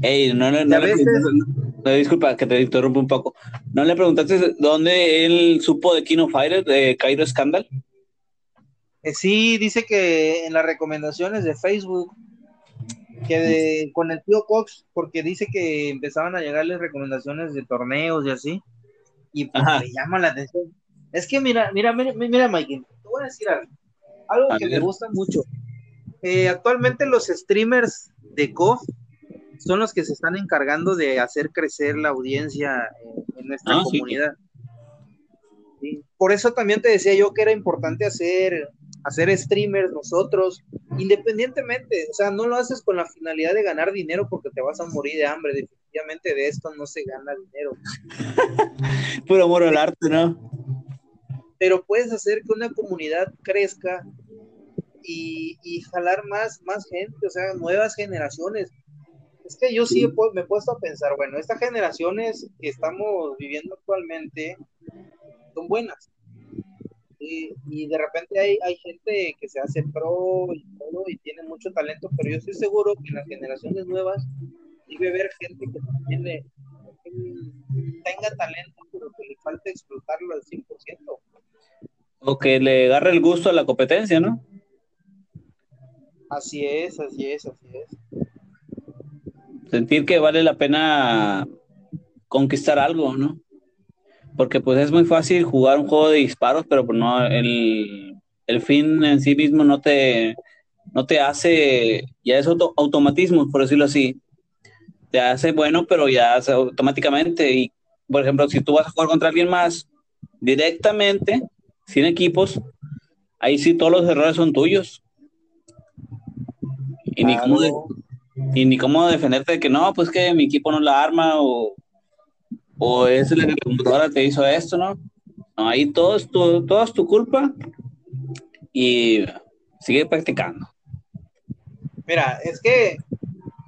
Ey, no, no, no, disculpa que te interrumpa un poco. ¿No le preguntaste dónde él supo de Kino Fighter, de Cairo Scandal? Eh, sí, dice que en las recomendaciones de Facebook, que con el tío Cox, porque dice que empezaban a llegarle recomendaciones de torneos y así, y pues le llama la atención. Es que mira, mira, mira, mira, Mike, te voy a decir algo, algo que me gusta mucho. Eh, actualmente los streamers de KOF son los que se están encargando de hacer crecer la audiencia en, nuestra ah, comunidad. Por eso también te decía yo que era importante hacer, hacer streamers nosotros, independientemente, o sea, no lo haces con la finalidad de ganar dinero porque te vas a morir de hambre, definitivamente de esto no se gana dinero. Puro amor al arte, ¿no? pero puedes hacer que una comunidad crezca y, jalar más, más gente, o sea, nuevas generaciones. Es que yo sí, me he puesto a pensar, bueno, estas generaciones que estamos viviendo actualmente son buenas. Y, de repente hay, hay gente que se hace pro y todo y tiene mucho talento, pero yo estoy seguro que en las generaciones nuevas debe haber gente que tiene, tenga talento, pero que le falta explotarlo al 100%. O que le agarre el gusto a la competencia, ¿no? Así es, así es, así es. Sentir que vale la pena conquistar algo, ¿no? Porque pues es muy fácil jugar un juego de disparos, pero pues no, el, el fin en sí mismo no te, no te hace, ya es automatismo, por decirlo así. Te hace bueno, pero ya hace automáticamente. Y, por ejemplo, si tú vas a jugar contra alguien más directamente, sin equipos, ahí sí todos los errores son tuyos. Y, ni cómo y ni cómo defenderte de que no, pues que mi equipo no la arma o o es la computadora te hizo esto, ¿no? no ahí todo es, tu, todo es tu culpa y sigue practicando. Mira, es que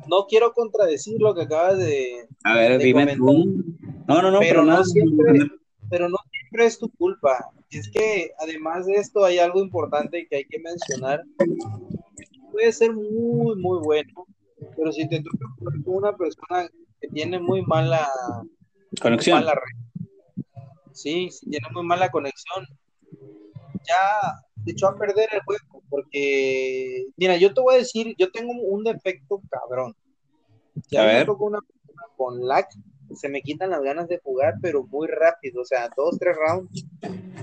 no quiero contradecir lo que acabas de. A ver, dime tú. No, no, no, pero, no siempre, pero no siempre es tu culpa. Es que además de esto hay algo importante que hay que mencionar. Puede ser muy, muy bueno, pero si te toca con una persona que tiene muy mala Conexión. Sí, sí, tiene muy mala conexión. Ya se echó a perder el juego, porque, mira, yo te voy a decir, yo tengo un defecto cabrón. Ya a ver. una con lag, se me quitan las ganas de jugar, pero muy rápido, o sea, dos, tres rounds.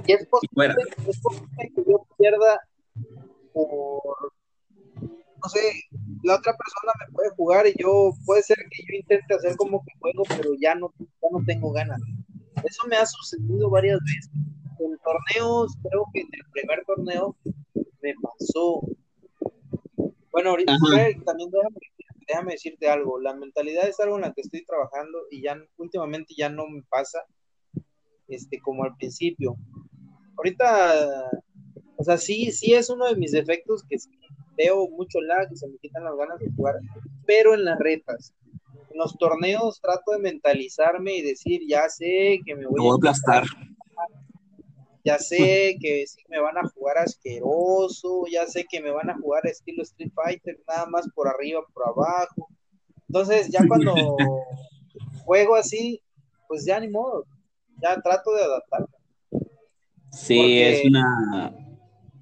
Y es posible, es posible que yo pierda por no sé, la otra persona me puede jugar y yo, puede ser que yo intente hacer como que juego, pero ya no, ya no tengo ganas. Eso me ha sucedido varias veces. En torneos, creo que en el primer torneo me pasó. Bueno, ahorita también déjame, déjame, decirte algo. La mentalidad es algo en la que estoy trabajando y ya últimamente ya no me pasa este, como al principio. Ahorita, o sea, sí, sí es uno de mis defectos que veo mucho lag y se me quitan las ganas de jugar, pero en las retas. En los torneos trato de mentalizarme y decir, ya sé que me voy, a aplastar. Ya sé que sí me van a jugar asqueroso, ya sé que me van a jugar estilo Street Fighter, nada más por arriba, por abajo. Entonces, ya cuando juego así, pues ya ni modo, ya trato de adaptarme. Sí, es una.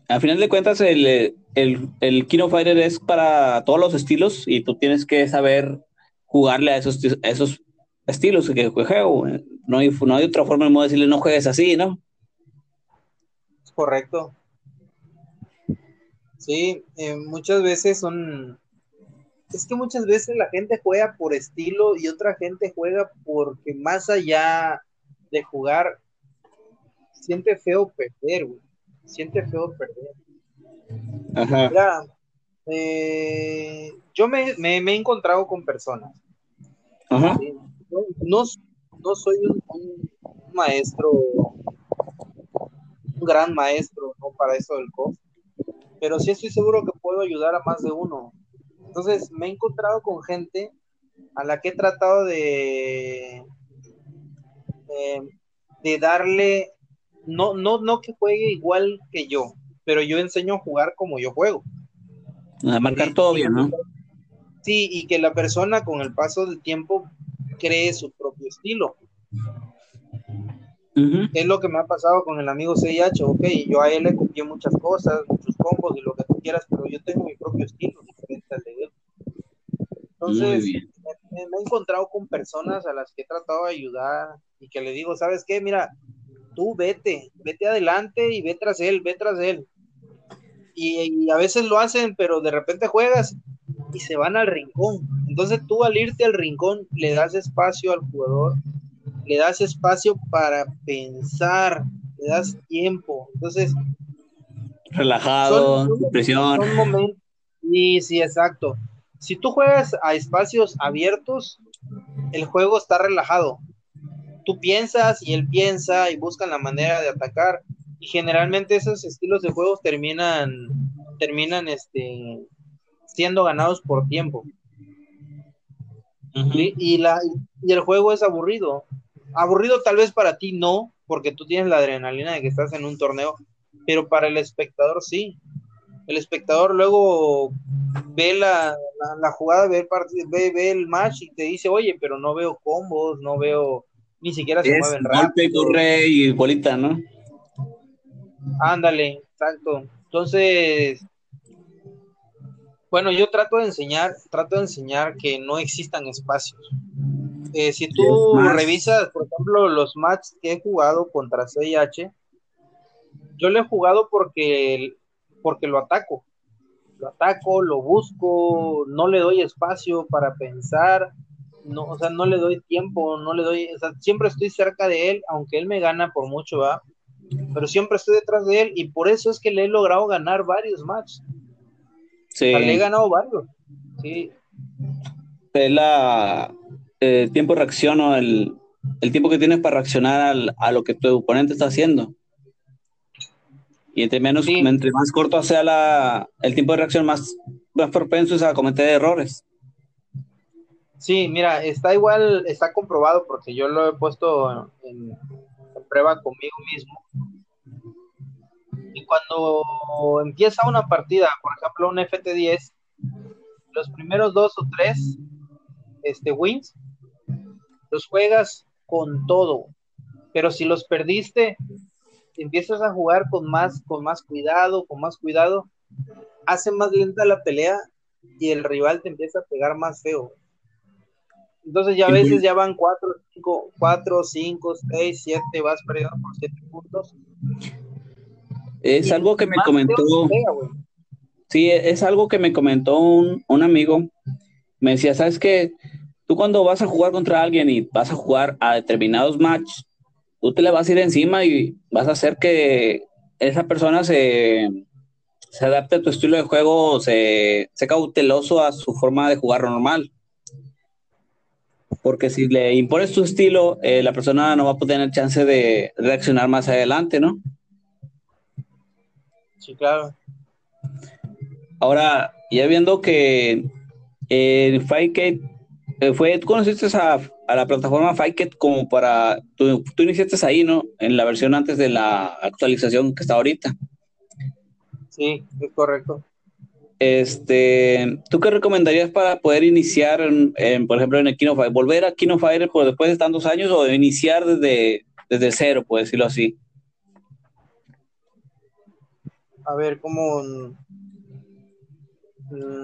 A final de cuentas, el, el, el King Fighter es para todos los estilos y tú tienes que saber jugarle a esos, esos estilos que. No hay, no hay otra forma de decirle no juegues así, ¿no? Correcto. Sí, eh, muchas veces son... Es que muchas veces la gente juega por estilo y otra gente juega porque más allá de jugar, siente feo perder, güey. Siente feo perder. Eh, yo me, he encontrado con personas. No, no, soy un, maestro, un gran maestro, no para eso del COF, pero sí estoy seguro que puedo ayudar a más de uno. Entonces, me he encontrado con gente a la que he tratado de, eh, de darle, no, no, no que juegue igual que yo, pero yo enseño a jugar como yo juego. A marcar todo bien, ¿no? Sí, y que la persona con el paso del tiempo cree su propio estilo. Es lo que me ha pasado con el amigo CIH, ok, yo a él le copié muchas cosas, muchos combos y lo que tú quieras, pero yo tengo mi propio estilo diferente al de él. Entonces, me, me, he encontrado con personas a las que he tratado de ayudar y que le digo, ¿sabes qué? Mira, tú vete, vete adelante y ve tras él, ve tras él y, a veces lo hacen, pero de repente juegas y se van al rincón. Entonces tú al irte al rincón le das espacio al jugador, le das espacio para pensar, le das tiempo. Entonces... Relajado, presión. sí, sí, exacto. Si tú juegas a espacios abiertos, el juego está relajado. Tú piensas y él piensa y buscan la manera de atacar y generalmente esos estilos de juegos terminan terminan este siendo ganados por tiempo. y, la, y el juego es aburrido. Aburrido tal vez para ti no, porque tú tienes la adrenalina de que estás en un torneo, pero para el espectador sí. El espectador luego ve la, la, jugada, ve el, partido, ve, ve, el match y te dice, oye, pero no veo combos, no veo, ni siquiera se mueven golpe, corre y bolita, ¿no? Ándale, exacto. Entonces, bueno, yo trato de enseñar, trato de enseñar que no existan espacios. Eh, si tú revisas, por ejemplo, los matches que he jugado contra CIH, yo lo he jugado porque, porque lo ataco. Lo ataco, lo busco, no le doy espacio para pensar, no, o sea, no le doy tiempo, no le doy, o sea, siempre estoy cerca de él, aunque él me gana por mucho, ¿va? Pero siempre estoy detrás de él y por eso es que le he logrado ganar varios matches. Sí. le he ganado varios. Sí. Es la el tiempo de reacción o el, tiempo que tienes para reaccionar a lo que tu oponente está haciendo. Y entre menos, entre más corto sea la, el tiempo de reacción, más, más propenso es a cometer errores. Sí, mira, está igual, está comprobado porque yo lo he puesto en, prueba conmigo mismo. Y cuando empieza una partida, por ejemplo, un FT10, los primeros dos o tres este, wins, los juegas con todo. Pero si los perdiste, empiezas a jugar con más, con más cuidado, con más cuidado, hace más lenta la pelea y el rival te empieza a pegar más feo. Entonces ya a veces ya van 4, 5, 4, 5, 6, 7, vas perdiendo por 7 puntos. Es algo que me comentó. sí, es algo que me comentó un, un amigo. Me decía, ¿sabes qué? Tú cuando vas a jugar contra alguien y vas a jugar a determinados matches, tú te le vas a ir encima y vas a hacer que esa persona se, se adapte a tu estilo de juego, se, sea cauteloso a su forma de jugar normal. Porque si le impones tu estilo, eh, la persona no va a tener chance de reaccionar más adelante, ¿no? Sí, claro. Ahora, ya viendo que en Fightgate eh, fue, tú conociste a, la plataforma Fightgate como para, tú, tú iniciaste ahí, ¿no? En la versión antes de la actualización que está ahorita. Sí, es correcto. Este, ¿tú qué recomendarías para poder iniciar, por ejemplo, en el Kino Fire? ¿Volver a Kino Fire por después de tantos años o iniciar desde, desde cero, por decirlo así? A ver, ¿cómo...?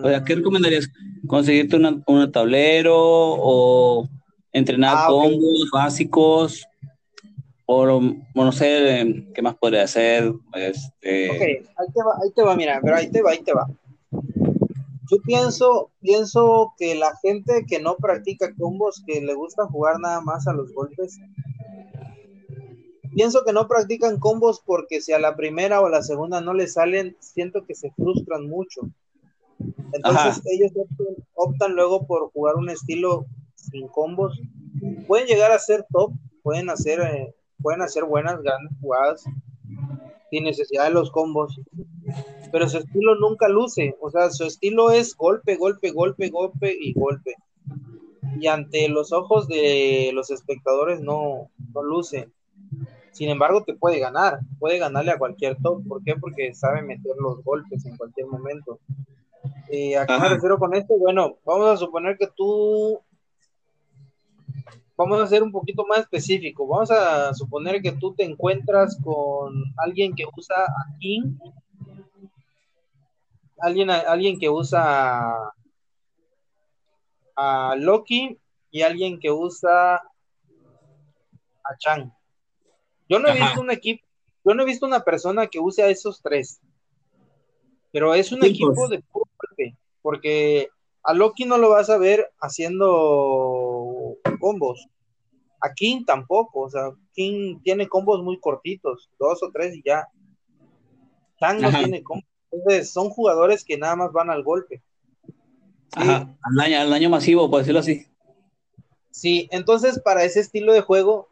O sea, ¿qué recomendarías? ¿Conseguirte un tablero o entrenar ah, combos básicos? O, no sé qué más podría hacer. Este... Ok, ahí te va, ahí te va, mira, pero ahí te va, ahí te va. Yo pienso, pienso que la gente que no practica combos, que le gusta jugar nada más a los golpes, pienso que no practican combos porque si a la primera o a la segunda no le salen, siento que se frustran mucho. Entonces ellos optan, luego por jugar un estilo sin combos. Pueden llegar a ser top, pueden hacer, eh, pueden hacer buenas, grandes jugadas sin necesidad de los combos. Pero su estilo nunca luce, o sea, su estilo es golpe, golpe, golpe, golpe y golpe. Y ante los ojos de los espectadores no, no luce. Sin embargo, te puede ganar, puede ganarle a cualquier top. ¿Por qué? Porque sabe meter los golpes en cualquier momento. ¿Y a qué me refiero con esto? Bueno, vamos a suponer que tú vamos a ser un poquito más específico. Vamos a suponer que tú te encuentras con alguien que usa a King, alguien, alguien que usa a Loki y alguien que usa a Chang. Yo no he visto un equipo, yo no he visto una persona que use a esos tres, pero es un equipo pues. de golpe, porque a Loki no lo vas a ver haciendo combos. A King tampoco, o sea, King tiene combos muy cortitos, dos o tres y ya. Chang no tiene combos. Entonces, son jugadores que nada más van al golpe. Ajá, al daño, al daño masivo, por decirlo así. Sí, entonces para ese estilo de juego,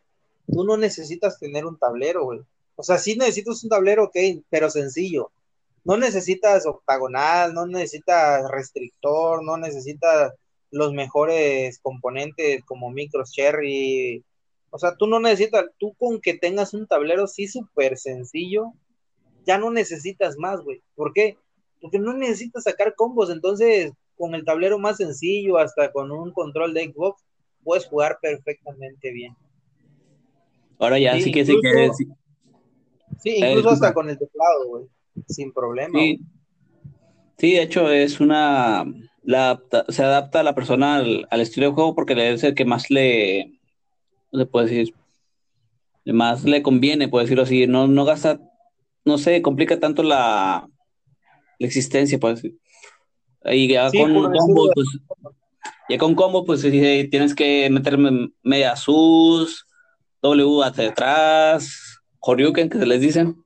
tú no necesitas tener un tablero, güey. O sea, sí necesitas un tablero, ok, pero sencillo. No necesitas octagonal, no necesitas restrictor, no necesitas los mejores componentes como micros cherry. O sea, tú no necesitas, tú con que tengas un tablero así súper sencillo, ya no necesitas más, güey. ¿Por qué? Porque no necesitas sacar combos, entonces con el tablero más sencillo, hasta con un control de Xbox, puedes jugar perfectamente bien. Ahora ya, sí, que sí que... Sí, incluso hasta con el teclado, güey, sin problema. Sí. de hecho es una... La, se adapta a la persona al, estilo de juego porque es el que más le... le puede decir? Más le conviene, puede decirlo así. No, no gasta, no se complica tanto la, la existencia, pues. Y ya con combo, pues, ya con combo, pues tienes que meterme media sus, W hacia detrás, Horyuken, que se les dicen.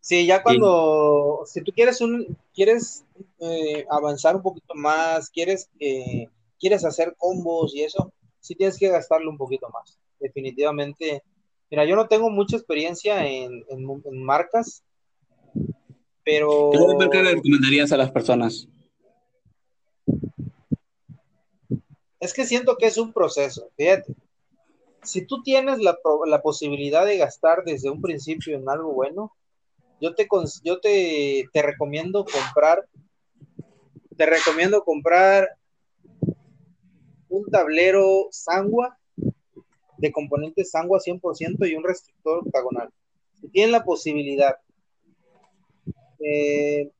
Sí, ya cuando, si tú quieres un, quieres eh, avanzar un poquito más, quieres, eh, quieres hacer combos y eso, sí tienes que gastarlo un poquito más. Definitivamente. Mira, yo no tengo mucha experiencia en, en marcas, pero... ¿Qué le recomendarías a las personas? Es que siento que es un proceso, fíjate. Si tú tienes la, la posibilidad de gastar desde un principio en algo bueno, yo te, yo te, te recomiendo comprar, te recomiendo comprar un tablero Sangua de componentes Sangua 100% y un restrictor octagonal. Si tienen la posibilidad eh,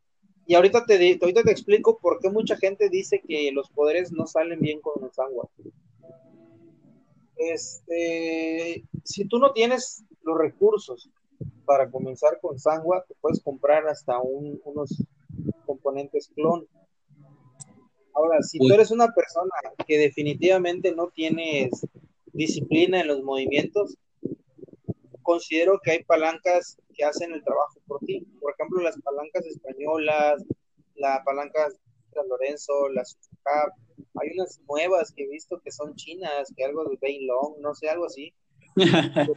y ahorita te, ahorita te explico por qué mucha gente dice que los poderes no salen bien con los Sangua. Este, si tú no tienes los recursos para comenzar con Sangua, te puedes comprar hasta unos componentes clon. Ahora, si tú eres una persona que definitivamente no tienes disciplina en los movimientos, considero que hay palancas que hacen el trabajo por ti. Por ejemplo, las palancas españolas, la palanca de Lorenzo, las hay unas nuevas que he visto que son chinas, que algo de Bain Long, no sé, algo así. Tengo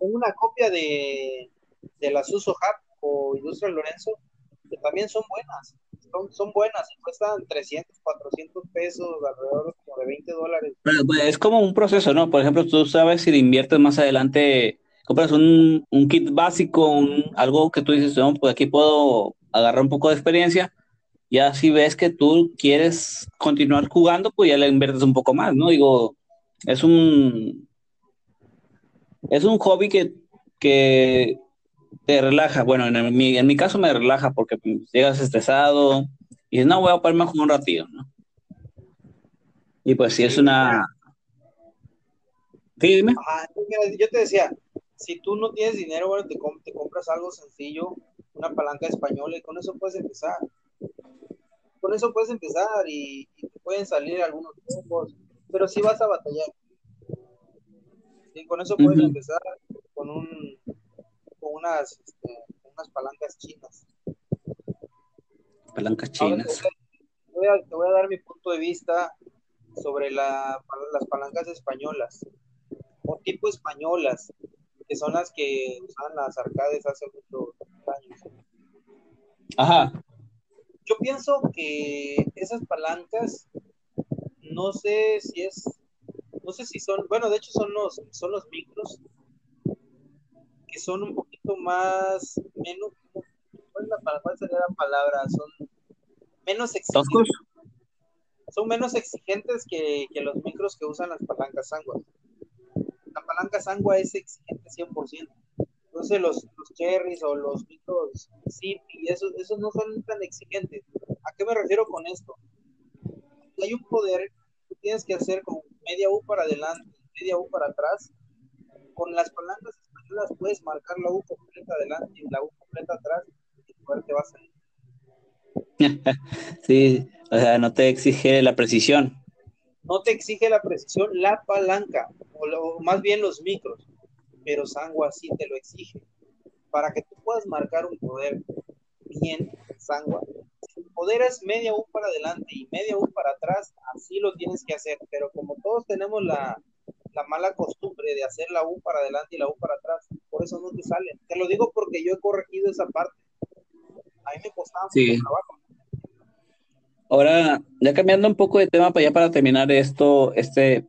una copia de, de las Uso Hub o Industria Lorenzo, que también son buenas. Son, son buenas cuestan 300, 400 pesos, alrededor como de 20 dólares. Pues, es como un proceso, ¿no? Por ejemplo, tú sabes si inviertes más adelante compras un, un kit básico, un, algo que tú dices, no, pues aquí puedo agarrar un poco de experiencia. Ya si ves que tú quieres continuar jugando, pues ya le inviertes un poco más, ¿no? Digo, es un es un hobby que, que te relaja. Bueno, en mi, en mi caso me relaja porque pues, llegas estresado y dices, no, voy a ponerme a jugar un ratito, ¿no? Y pues si es una... Sí, dime. yo te decía, si tú no tienes dinero, bueno, te, te compras algo sencillo, una palanca española y con eso puedes empezar. Con eso puedes empezar y, te pueden salir algunos trucos, pero si vas a batallar. Y con eso puedes empezar con un con unas, este, unas palancas chinas. Palancas chinas. te, voy a, te, voy a, dar mi punto de vista sobre la, las palancas españolas o tipo españolas que son las que usaban las arcades hace muchos años. Ajá. Yo pienso que esas palancas, no sé si es, no sé si son, bueno, de hecho son los, son los micros, que son un poquito más, menos, ¿cuál es la palabra? ¿Cuál sería la palabra? Son menos exigentes. Son menos exigentes que, que los micros que usan las palancas sanguas la palanca sangua es exigente 100%. Entonces los, los cherries o los mitos y esos, esos no son tan exigentes. ¿A qué me refiero con esto? Hay un poder que tienes que hacer con media U para adelante, media U para atrás. Con las palancas españolas puedes marcar la U completa adelante y la U completa atrás y el poder te va a salir. sí, o sea, no te exige la precisión no te exige la precisión la palanca, o, más bien los micros, pero Sangua sí te lo exige. Para que tú puedas marcar un poder bien, Sangua, si el poder es media U para adelante y media U para atrás, así lo tienes que hacer, pero como todos tenemos la, mala costumbre de hacer la U para adelante y la U para atrás, por eso no te salen. Te lo digo porque yo he corregido esa parte. A mí me costaba mucho trabajo Ahora, ya cambiando un poco de tema para ya para terminar esto, este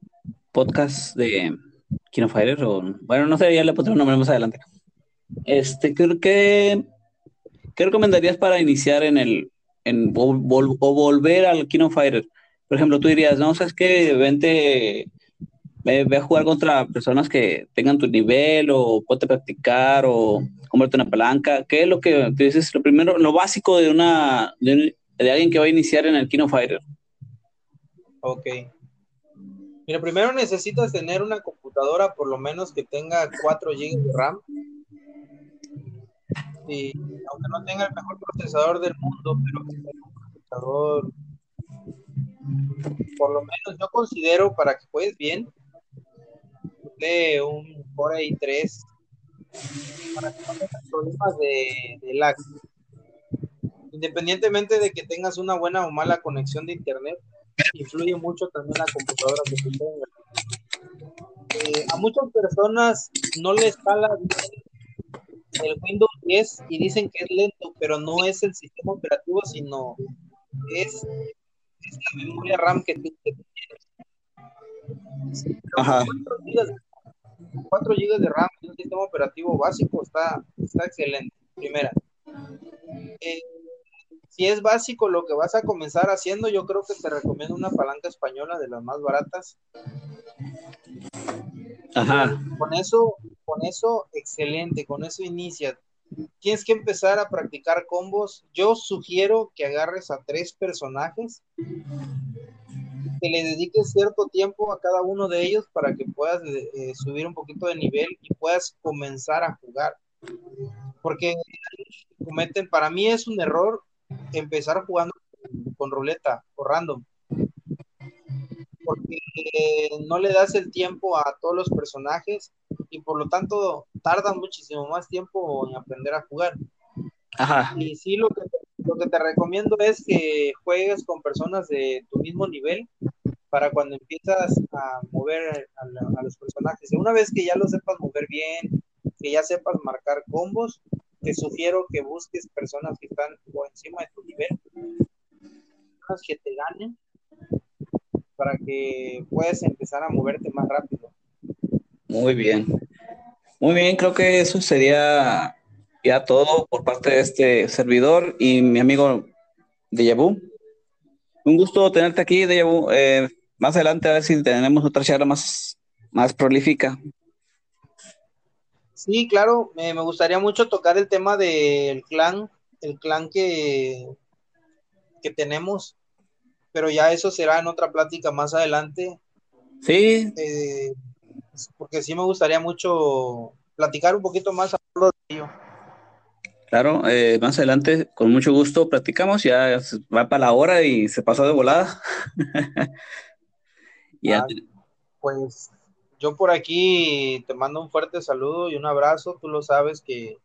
podcast de Kino Fighter, o bueno, no sé, ya le pondré un nombre más adelante. Este, creo que ¿qué recomendarías para iniciar en el en o, volver al Kino Fighter? Por ejemplo, tú dirías, no, sabes que vente ve, a jugar contra personas que tengan tu nivel o ponte a practicar o comprarte una palanca. ¿Qué es lo que tú dices? Lo primero, lo básico de una de, alguien que va a iniciar en el Kino Fighter. Ok. Mira, primero necesitas tener una computadora por lo menos que tenga 4 GB de RAM. Y aunque no tenga el mejor procesador del mundo, pero un procesador, por lo menos yo considero para que juegues bien, de un Core i3 para que no tengas problemas de, de lag. Independientemente de que tengas una buena o mala conexión de internet, influye mucho también la computadora que tú tengas. Eh, a muchas personas no les jala el Windows 10 y dicen que es lento, pero no es el sistema operativo, sino es, es la memoria RAM que tú tienes. Ajá. 4 GB de RAM y un sistema operativo básico está, está excelente. Primera. Eh, si es básico lo que vas a comenzar haciendo, yo creo que te recomiendo una palanca española de las más baratas. Ajá. Con eso, con eso, excelente, con eso inicia. Tienes que empezar a practicar combos. Yo sugiero que agarres a tres personajes, que le dediques cierto tiempo a cada uno de ellos para que puedas eh, subir un poquito de nivel y puedas comenzar a jugar. Porque cometen, para mí es un error empezar jugando con ruleta o random. Porque no le das el tiempo a todos los personajes y por lo tanto tardan muchísimo más tiempo en aprender a jugar. Y sí, lo que, lo que te recomiendo es que juegues con personas de tu mismo nivel para cuando empiezas a mover a, los personajes. Una vez que ya lo sepas mover bien, que ya sepas marcar combos, te sugiero que busques personas que están por encima de tu nivel, personas que te ganen, para que puedas empezar a moverte más rápido. Muy bien. Muy bien, creo que eso sería ya todo por parte de este servidor y mi amigo Dejavu. Un gusto tenerte aquí, Dejavu. Eh, más adelante a ver si tenemos otra charla más, más prolífica. Sí, claro, me gustaría mucho tocar el tema del clan, el clan que, que tenemos, pero ya eso será en otra plática más adelante. Sí. Eh, porque sí me gustaría mucho platicar un poquito más de ello. Claro, eh, más adelante, con mucho gusto, platicamos, ya va para la hora y se pasó de volada. Ah, pues yo por aquí te mando un fuerte saludo y un abrazo. Tú lo sabes que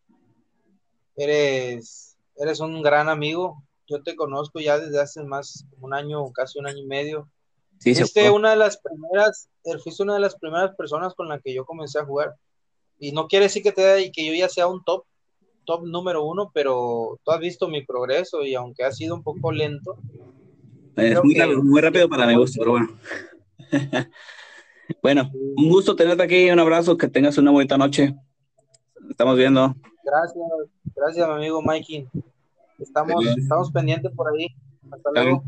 eres, eres un gran amigo. Yo te conozco ya desde hace más un año, casi un año y medio. Sí, fuiste una de las primeras, eh, fuiste una de las primeras personas con la que yo comencé a jugar. Y no quiere decir que te que yo ya sea un top, top número uno, pero tú has visto mi progreso y aunque ha sido un poco lento. Es muy, muy rápido para mi gusto, pero bueno. Bueno, un gusto tenerte aquí, un abrazo, que tengas una bonita noche. Estamos viendo. Gracias, gracias, mi amigo Mikey. Estamos, estamos pendientes por ahí. Hasta luego.